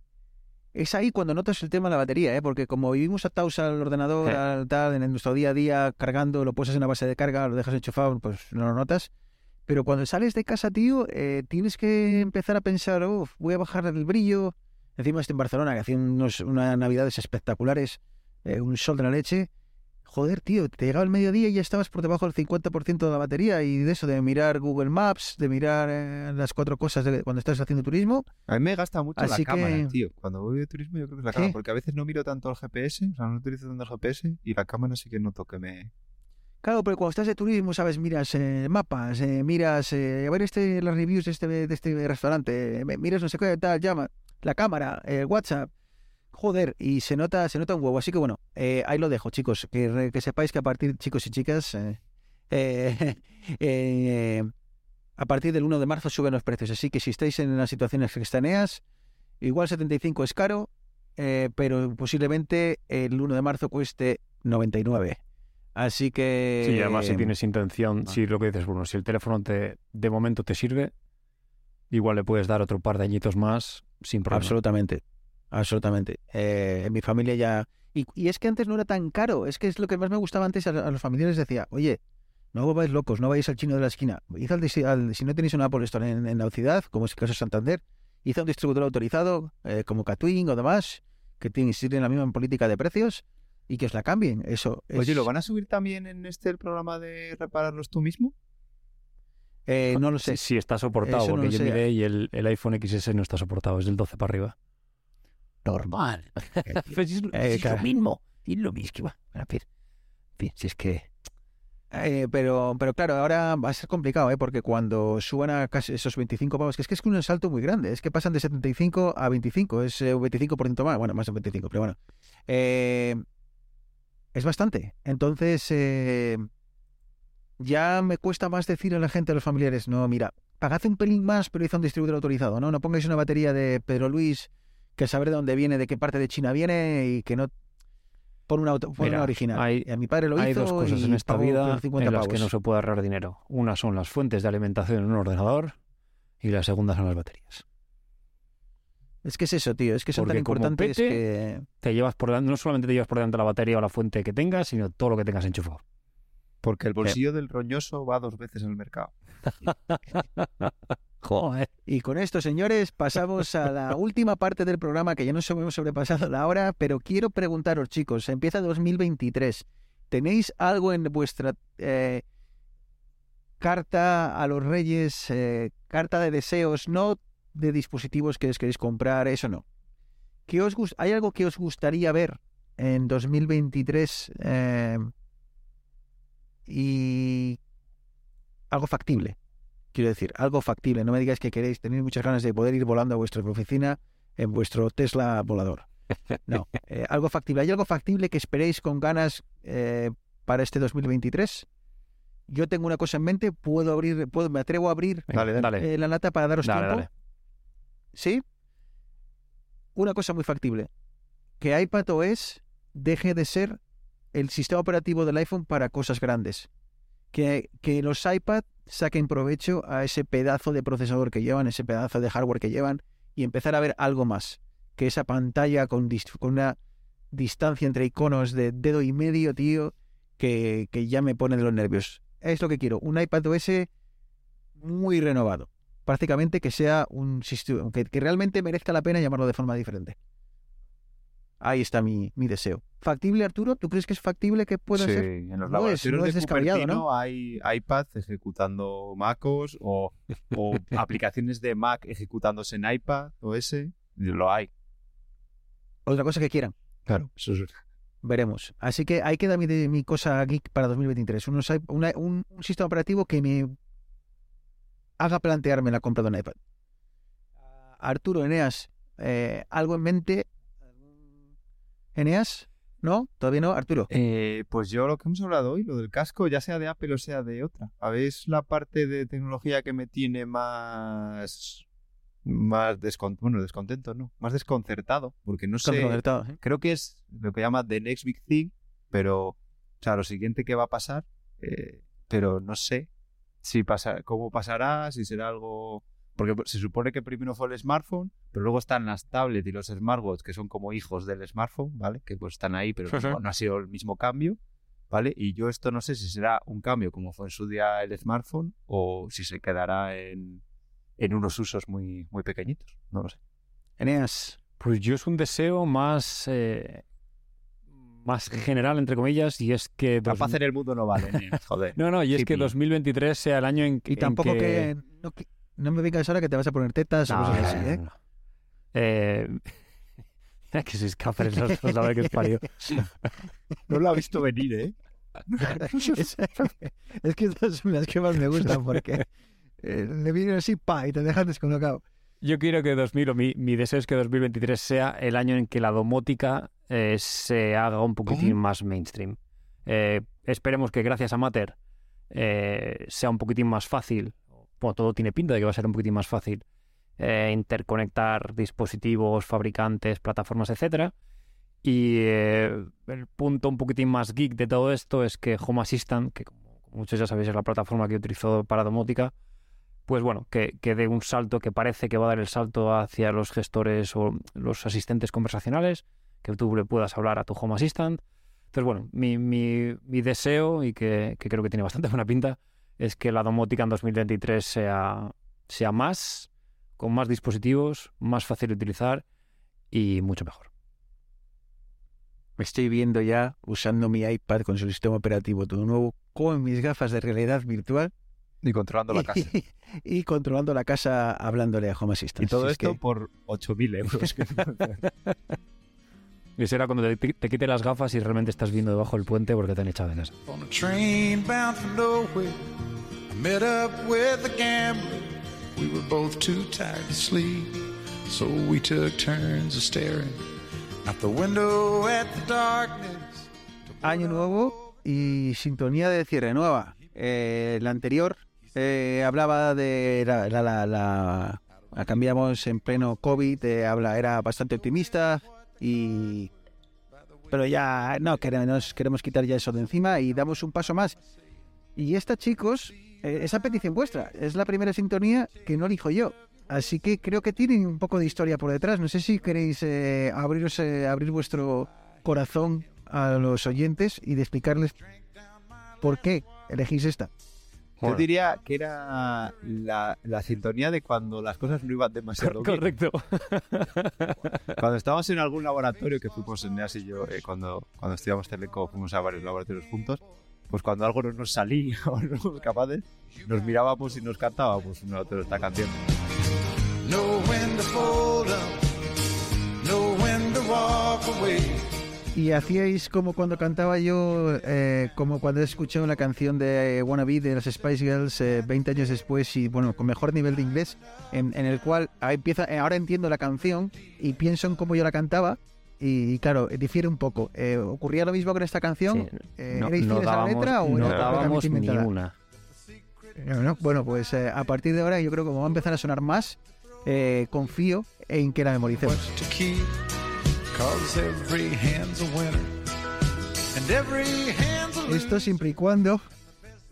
es ahí cuando notas el tema de la batería, ¿eh? porque como vivimos atados al ordenador, Sí. al tal, en nuestro día a día, cargando, lo puesas en una base de carga, lo dejas enchufado, pues no lo notas. Pero cuando sales de casa, tío, eh, tienes que empezar a pensar, "Uf, voy a bajar el brillo. Encima estoy en Barcelona, que hacía unas navidades espectaculares, eh, un sol de la leche. Joder, tío, te llegaba el mediodía y ya estabas por debajo del 50% de la batería y de eso, de mirar Google Maps, de mirar eh, las cuatro cosas de cuando estás haciendo turismo. A mí me gasta mucho Así la cámara, tío. Cuando voy de turismo yo creo que es la ¿Qué? cámara, porque a veces no miro tanto el GPS, o sea, no utilizo tanto el GPS y la cámara sí que noto que me... Claro, pero cuando estás de turismo, ¿sabes? Miras eh, mapas, eh, miras, eh, a ver este, las reviews de este, de este restaurante, eh, miras no sé qué tal, llama, la cámara, el WhatsApp. Joder, y se nota, se nota un huevo. Así que bueno, eh, ahí lo dejo, chicos. Que, que sepáis que a partir, chicos y chicas, eh, eh, eh, a partir del 1 de marzo suben los precios. Así que si estáis en las situaciones extraneas, igual 75 es caro, eh, pero posiblemente el 1 de marzo cueste 99. Así que... Sí, además si tienes intención, ah. si lo que dices, bueno, si el teléfono te, de momento te sirve, igual le puedes dar otro par de añitos más sin problema. Absolutamente, absolutamente. Eh, en mi familia ya... Y, y es que antes no era tan caro, es que es lo que más me gustaba antes a, a los familiares, decía, oye, no vais locos, no vais al chino de la esquina, id al, al- si no tenéis un Apple Store en, en la ciudad, como es el caso de Santander, id a un distribuidor autorizado, eh, como Catwing o demás, que tienen, tienen la misma política de precios, y que os la cambien. Eso es, Oye, ¿lo van a subir también en este el programa de repararlos tú mismo? eh, no lo sé. Si, si está soportado, Eso porque yo sé. miré y el, el iPhone XS no está soportado, es del 12 para arriba. Normal. Pues es, lo- Eh, es lo claro. mismo. Es lo mismo. Ver, en fin, si es que Eh, pero, pero claro, ahora va a ser complicado, ¿eh? porque cuando suban a casi esos 25 pavos, que es que es un salto muy grande, es que pasan de 75 a 25, es eh, un 25% más, bueno, más de 25, pero bueno. Eh, es bastante. Entonces, eh, ya me cuesta más decir a la gente, a los familiares, no, mira, pagad un pelín más, pero hizo un distribuidor autorizado, ¿no? No pongáis una batería de Pedro Luis que saber de dónde viene, de qué parte de China viene y que no por una, auto- por Mira, una original. hay- Y a mi padre lo Hay hizo dos cosas y en esta vida 50 en las que no se puede ahorrar dinero. Una son las fuentes de alimentación en un ordenador y la segunda son las baterías. Es que es eso, tío. Es que son Porque tan importantes pete- que... Te llevas por delante, no solamente te llevas por delante la batería o la fuente que tengas, sino todo lo que tengas enchufado. Porque el bolsillo del roñoso va dos veces al mercado. Joder. Y con esto, señores, pasamos a la última parte del programa que ya nos hemos sobrepasado la hora, pero quiero preguntaros, chicos, empieza 2023. ¿Tenéis algo en vuestra eh, carta a los reyes, eh, carta de deseos, no de dispositivos que os queréis comprar, eso no? ¿Qué os ¿Hay algo que os gustaría ver en 2023 eh, y algo factible? Quiero decir, algo factible. No me digáis que queréis tener muchas ganas de poder ir volando a vuestra oficina en vuestro Tesla volador. No, eh, algo factible. ¿Hay algo factible que esperéis con ganas eh, para este 2023? Yo tengo una cosa en mente. Puedo abrir, puedo, me atrevo a abrir Venga, Dale, dale. eh, la lata para daros Dale, tiempo. dale. ¿Sí? Una cosa muy factible. Que iPadOS deje de ser el sistema operativo del iPhone para cosas grandes. Que, que los iPad saquen provecho a ese pedazo de procesador que llevan, ese pedazo de hardware que llevan y empezar a ver algo más. Que esa pantalla con, con una distancia entre iconos de dedo y medio, tío, que, que ya me pone de los nervios. Es lo que quiero. Un iPadOS muy renovado prácticamente que sea un sistema que, que realmente merezca la pena llamarlo de forma diferente. Ahí está mi, mi deseo. ¿Factible, Arturo? ¿Tú crees que es factible que pueda sí, ser? en los No es- no es de descabellado, ¿no? hay iPads ejecutando MacOS o, o aplicaciones de Mac ejecutándose en iPad OS. Lo hay. Otra cosa que quieran. Claro, eso es... Veremos. Así que ahí queda mi, de- mi cosa geek para 2023. Unos una- un, un sistema operativo que me haga plantearme la compra de un iPad. Arturo, Eneas, eh, ¿algo en mente? ¿Eneas? ¿No? ¿Todavía no? Arturo. Eh, pues yo lo que hemos hablado hoy, lo del casco, ya sea de Apple o sea de otra. ¿Habéis la parte de tecnología que me tiene más... Más bueno, descontento, ¿no? Más desconcertado, porque no sé... ¿eh? creo que es lo que llama The Next Big Thing, pero, o sea, lo siguiente que va a pasar, eh, pero no sé si pasa, cómo pasará, si será algo... Porque se supone que primero fue el smartphone, pero luego están las tablets y los smartwatches que son como hijos del smartphone, ¿vale? Que pues están ahí, pero no, no ha sido el mismo cambio, ¿vale? Y yo esto no sé si será un cambio como fue en su día el smartphone o si se quedará en, en unos usos muy, muy pequeñitos, no lo sé. Eneas. Pues yo es un deseo más, eh, más general, entre comillas, y es que... La dos- paz en el mundo no vale, joder. No, no, y es que hippie. 2023 sea el año en, Y en tampoco que... que... no, que- no me digas ahora que te vas a poner tetas o No, cosas no, así, ¿eh? no. Eh, que escapan esos dos, la que es parido. No lo ha visto venir, ¿eh? es, es que estas son las que más me gustan porque eh, le vienen así, pa, y te dejan descolocado. Yo quiero que 2000, o mi, mi deseo es que 2023 sea el año en que la domótica eh, se haga un poquitín más mainstream. Eh, esperemos que gracias a Matter eh, sea un poquitín más fácil, bueno, todo tiene pinta de que va a ser un poquitín más fácil, eh, interconectar dispositivos, fabricantes, plataformas, etcétera. Y eh, el punto un poquitín más geek de todo esto es que Home Assistant, que como muchos ya sabéis es la plataforma que utilizo para domótica, pues bueno, que, que dé un salto que parece que va a dar el salto hacia los gestores o los asistentes conversacionales, que tú le puedas hablar a tu Home Assistant. Entonces, bueno, mi, mi, mi deseo, y que, que creo que tiene bastante buena pinta, es que la domótica en 2023 sea, sea más, con más dispositivos, más fácil de utilizar y mucho mejor. Me estoy viendo ya usando mi iPad con su sistema operativo todo nuevo, con mis gafas de realidad virtual Y controlando la casa. y, y controlando la casa hablándole a Home Assistant. Y todo Si es esto que- por 8.000 euros. Y será cuando te, te quite las gafas y realmente estás viendo debajo del puente porque te han echado de casa. On a train bound for nowhere, I met up with a gambler. We were both too tired to sleep, so we took turns of staring out the window at the darkness. Año nuevo y sintonía de cierre nueva. Eh, la anterior eh, hablaba de la, la, la- la- la cambiamos en pleno COVID, eh, habla, era bastante optimista y pero ya no queremos queremos quitar ya eso de encima y damos un paso más. Y esta, chicos, eh, esa petición vuestra es la primera sintonía que no elijo yo. Así que creo que tiene un poco de historia por detrás. No sé si queréis eh, eh, abrir vuestro corazón a los oyentes y de explicarles por qué elegís esta. Yo diría que era la, la sintonía de cuando las cosas no iban demasiado bien. Correcto. Cuando estábamos en algún laboratorio que fuimos en Neas y yo, eh, cuando, cuando estudiamos Teleco, fuimos a varios laboratorios juntos, pues cuando algo no nos salía o no éramos capaces, nos mirábamos y nos cantábamos una otra esta canción. Know when to fold up, know when to walk away. Y hacíais como cuando cantaba yo, eh, como cuando he escuchado la canción de Wannabe de las Spice Girls eh, 20 años después y bueno, con mejor nivel de inglés, en, en el cual ahí empieza, eh, ahora entiendo la canción y pienso en cómo yo la cantaba y, y claro, eh, difiere un poco. Eh, ¿Ocurría lo mismo con esta canción? Sí, Eh, no, ¿Erais no fieles a la letra o no era dábamos ni una. No, no. Bueno, pues eh, a partir de ahora yo creo que como va a empezar a sonar más, eh, confío en que la memoricemos. What to keep, cause every hand's a winner. And every hand's a loser. Esto siempre y cuando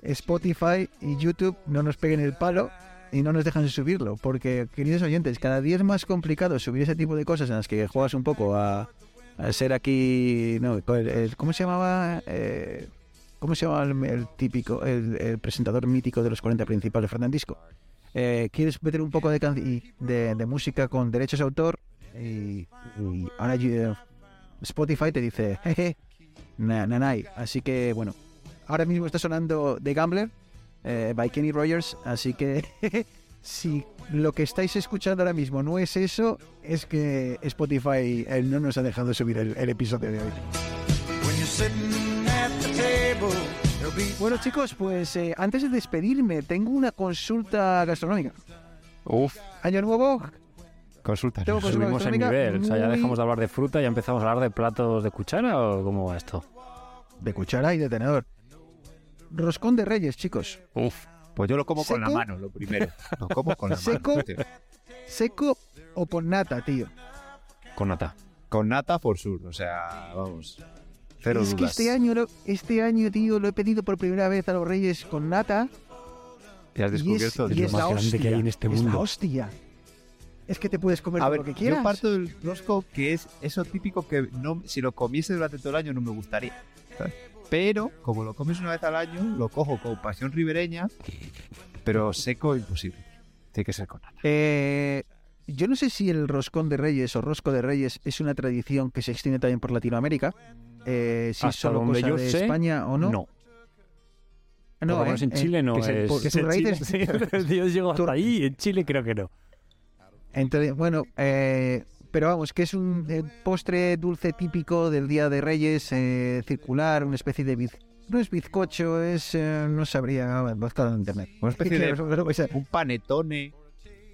Spotify y YouTube no nos peguen el palo y no nos dejan subirlo. Porque, queridos oyentes, cada día es más complicado subir ese tipo de cosas en las que juegas un poco a, a ser aquí. No, el- el- ¿Cómo se llamaba? Eh, ¿Cómo se llamaba el, el típico, el, presentador mítico de los 40 principales, Fernandisco? Eh, ¿Quieres meter un poco de, de, de música con derechos de autor? Y, y ahora Spotify te dice, jeje, na, nanay. Así que, bueno, ahora mismo está sonando The Gambler eh, by Kenny Rogers, así que si lo que estáis escuchando ahora mismo no es eso, es que Spotify eh, no nos ha dejado subir el, el episodio de hoy. When you're sitting at the table, there'll be Bueno chicos, pues eh, antes de despedirme, tengo una consulta gastronómica. Uf, Año nuevo, consulta. Tengo consulta Subimos el nivel. O sea, ya dejamos de hablar de fruta y ya empezamos a hablar de platos de cuchara o cómo va esto. de cuchara y de tenedor. Roscón de reyes, chicos. Uf. Pues yo lo como con la mano, lo primero. Lo como con la ¿Seco? mano. tío. ¿Seco o con nata, tío? Con nata. Con nata por sur, o sea, vamos. Cero es que dudas. este año, lo- este año, tío, lo he pedido por primera vez a los reyes con nata. Y has Y es, descubierto y lo más grande que hay en este es la mundo. hostia. Es que te puedes comer A ver, lo que quieras. yo parto del rosco que es eso típico que no, si lo comiese durante todo el año no me gustaría. ¿sabes? Pero, como lo comes una vez al año, lo cojo con pasión ribereña, pero seco imposible. Tiene que ser con nata. Eh, yo no sé si el roscón de reyes o rosco de reyes es una tradición que se extiende también por Latinoamérica. Eh, si es solo cosa yo de sé, España o no. No. No, Por lo ¿eh? menos en Eh, Chile no que se- es. que Sí, yo llego hasta Tur- ahí. En Chile creo que no. Entonces, bueno, eh, pero vamos, que es un eh, postre dulce típico del Día de Reyes, eh, circular, una especie de biz... No es bizcocho, es... eh, no sabría, buscarlo en internet. Una especie de un panetone.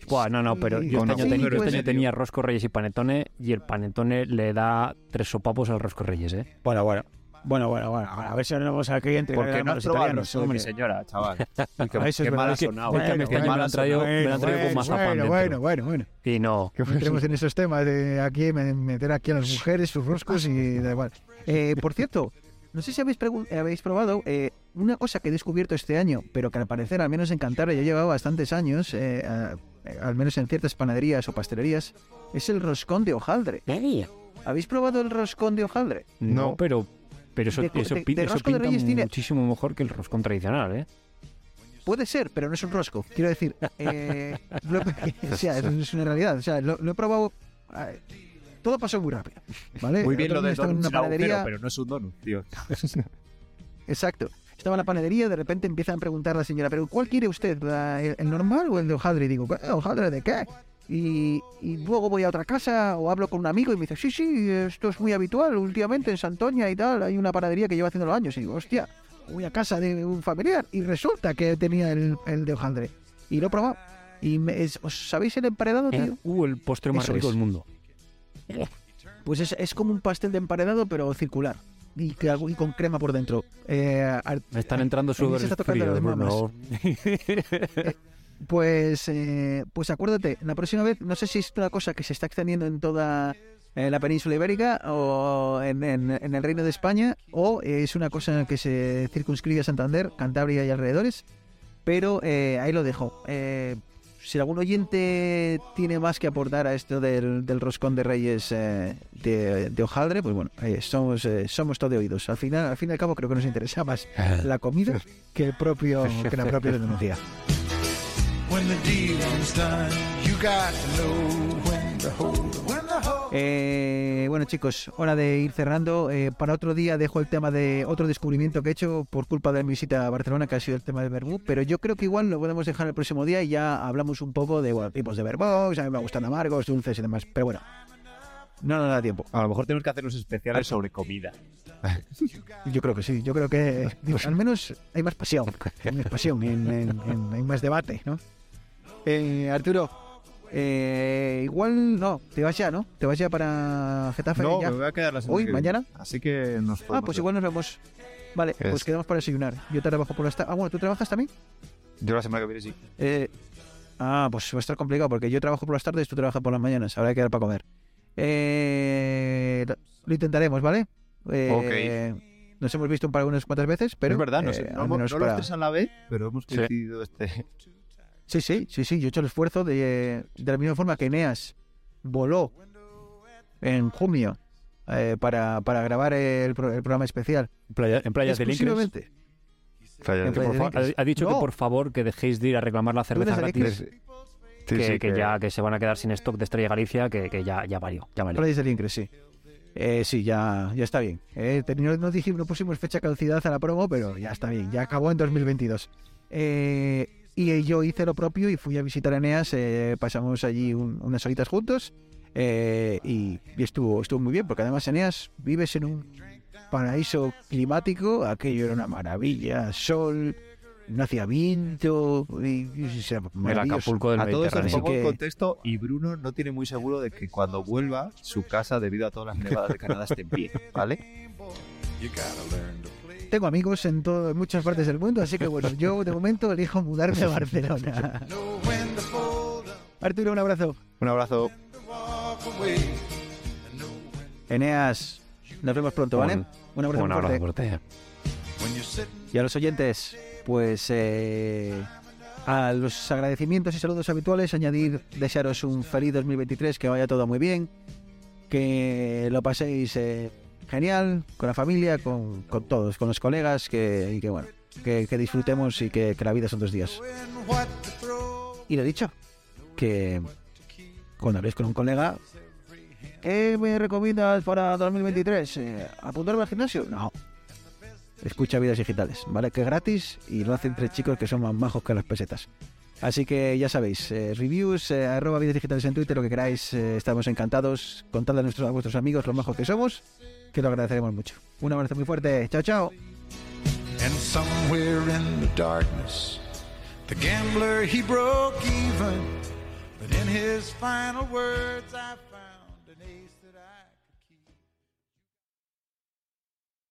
Buah, no, no, pero Sí, yo este con año, ten- agujero yo este año tenía rosco reyes y panetone y el panetone le da tres sopapos al rosco reyes, ¿eh? Bueno, bueno. Bueno, bueno, bueno. A ver si ahora vamos aquí entre Porque no has los probado mi hombre. señora, chaval. Qué, Ah, Eso es qué verdad, mal ha es que- sonado. Qué mal me ha han traído, con mazapán bueno, bueno, bueno, bueno. Y no. No entremos en esos temas de aquí me- meter aquí a las mujeres sus roscos y da igual. Eh, por cierto, no sé si habéis, habéis probado eh, una cosa que he descubierto este año, pero que al parecer, al menos en Cantabria, ya llevaba bastantes años, eh, a- al menos en ciertas panaderías o pastelerías, es el roscón de hojaldre. ¿Habéis probado el roscón de hojaldre? No, pero, pero eso, De eso, de- de eso rosco de pinta Reyes tiene- muchísimo mejor que el roscón tradicional, ¿eh? Puede ser, pero no es un rosco. Quiero decir, eh, lo- o sea, es, es una realidad. O sea, lo, lo he probado. eh, todo pasó muy rápido. ¿vale? Muy bien lo del estaba en donut una agujero, panadería. pero no es un donut, tío. Exacto. Estaba en la panadería y de repente empiezan a preguntar a la señora, ¿pero cuál quiere usted? ¿La- ¿El, el normal o el de hojaldre? Y digo, "¿Qué? ¿hojaldre de qué? Y, y luego voy a otra casa o hablo con un amigo y me dice, sí, sí, esto es muy habitual. Últimamente en Santoña y tal hay una panadería que lleva haciendo los años. Y digo, hostia, voy a casa de un familiar y resulta que tenía el, el de hojaldre. Y lo he probado. Y me- es- ¿Os sabéis el emparedado, tío? Uh, el postre más Eso rico es. del mundo. Pues es, es como un pastel de emparedado, pero circular. y, y con crema por dentro. Eh, Me están entrando sudores fríos. Pues, eh, pues acuérdate, la próxima vez, no sé si es una cosa que se está extendiendo en toda eh, la península ibérica o en, en- en el Reino de España, o es una cosa que se circunscribe a Santander, Cantabria y alrededores, pero eh, ahí lo dejo. Eh, si algún oyente tiene más que aportar a esto del, del roscón de reyes eh, de, de hojaldre, pues bueno, eh, somos, eh, somos todo oídos. Al final, al fin y al cabo, creo que nos interesa más la comida que el propio que la propia denuncia. Eh, bueno chicos, hora de ir cerrando. Eh, para otro día dejo el tema de otro descubrimiento que he hecho por culpa de mi visita a Barcelona, que ha sido el tema del vermú, pero yo creo que igual lo podemos dejar el próximo día y ya hablamos un poco de bueno, tipos de vermouths, a mí me gustan amargos, dulces y demás, pero bueno, no nos da tiempo. A lo mejor tenemos que hacer unos especiales sobre comida. Yo creo que sí, yo creo que digo, al menos hay más pasión, hay más pasión, en- en- en- hay más debate, ¿no? Eh, Arturo, eh, igual no, te vas ya, ¿no? Te vas ya para Getafe No, ya. me voy a quedar la semana Hoy, que viene. mañana. Así que nos Ah, pues ver. igual nos vemos. Vale, Es- pues quedamos para desayunar. Yo trabajo por las tardes. Ah, bueno, ¿tú trabajas también? Yo la semana que viene sí. Eh, ah, pues va a estar complicado porque yo trabajo por las tardes, tú trabajas por las mañanas. Habrá que quedar para comer. Eh, lo- intentaremos, ¿vale? Eh, Nos hemos visto un par unas cuantas veces, pero. es verdad, no, eh, sé, al no, menos no para- los tres a la vez, pero hemos Sí. coincidido este. Sí, sí, sí, sí. Yo he hecho el esfuerzo de, de la misma forma que Eneas voló en junio eh, para, para grabar el, pro- el programa especial. En playa- en playas. Exclusivamente. Por Playa Incres. ha, ha dicho No. que por favor que dejéis de ir a reclamar la cerveza gratis. que, que ya que se van a quedar sin stock de Estrella Galicia, que, que ya, ya valió. Ya valió. Playas del Incres, sí. Eh, sí, ya, ya está bien. Eh, no, no dijimos, no pusimos fecha de caducidad a la promo, pero ya está bien. Ya acabó en 2022. Eh, y yo hice lo propio y fui a visitar a Eneas. eh, pasamos allí un- unas horitas juntos. eh, y, y estuvo, estuvo muy bien, porque además Eneas vives en un paraíso climático. Aquello era una maravilla. Sol, no hacía viento. Y, y- era El. Acapulco del A todo Mediterráneo. en que- contexto y Bruno no tiene muy seguro de que cuando vuelva su casa debido a todas las nevadas de Canadá esté en pie, ¿vale? Tengo amigos en, todo, en muchas partes del mundo, así que bueno, yo de momento elijo mudarme a Barcelona. Arturo, un abrazo. Un abrazo. Eneas, nos vemos pronto, ¿vale? Un- Un abrazo, Un abrazo fuerte. fuerte. Y a los oyentes, pues eh, a los agradecimientos y saludos habituales, añadir, desearos un feliz 2023, que vaya todo muy bien, que lo paséis eh, genial, con la familia, con, con todos, con los colegas, que, y que bueno, que, disfrutemos y que, la vida son dos días. Y lo dicho, que cuando habléis con un colega, ¿qué me recomiendas para 2023? Eh, ¿Apuntarme al gimnasio? No. Escucha vidas digitales, ¿vale? Que es gratis y lo hacen tres chicos que son más majos que las pesetas. Así que ya sabéis, eh, reviews, eh, arroba vidas digitales en Twitter, lo que queráis, eh, estamos encantados. Contadle a, nuestros, a vuestros amigos lo majos que somos, que lo agradeceremos mucho. Un abrazo muy fuerte, chao, chao. And somewhere in the darkness, the gambler he broke even. But in his final words, I.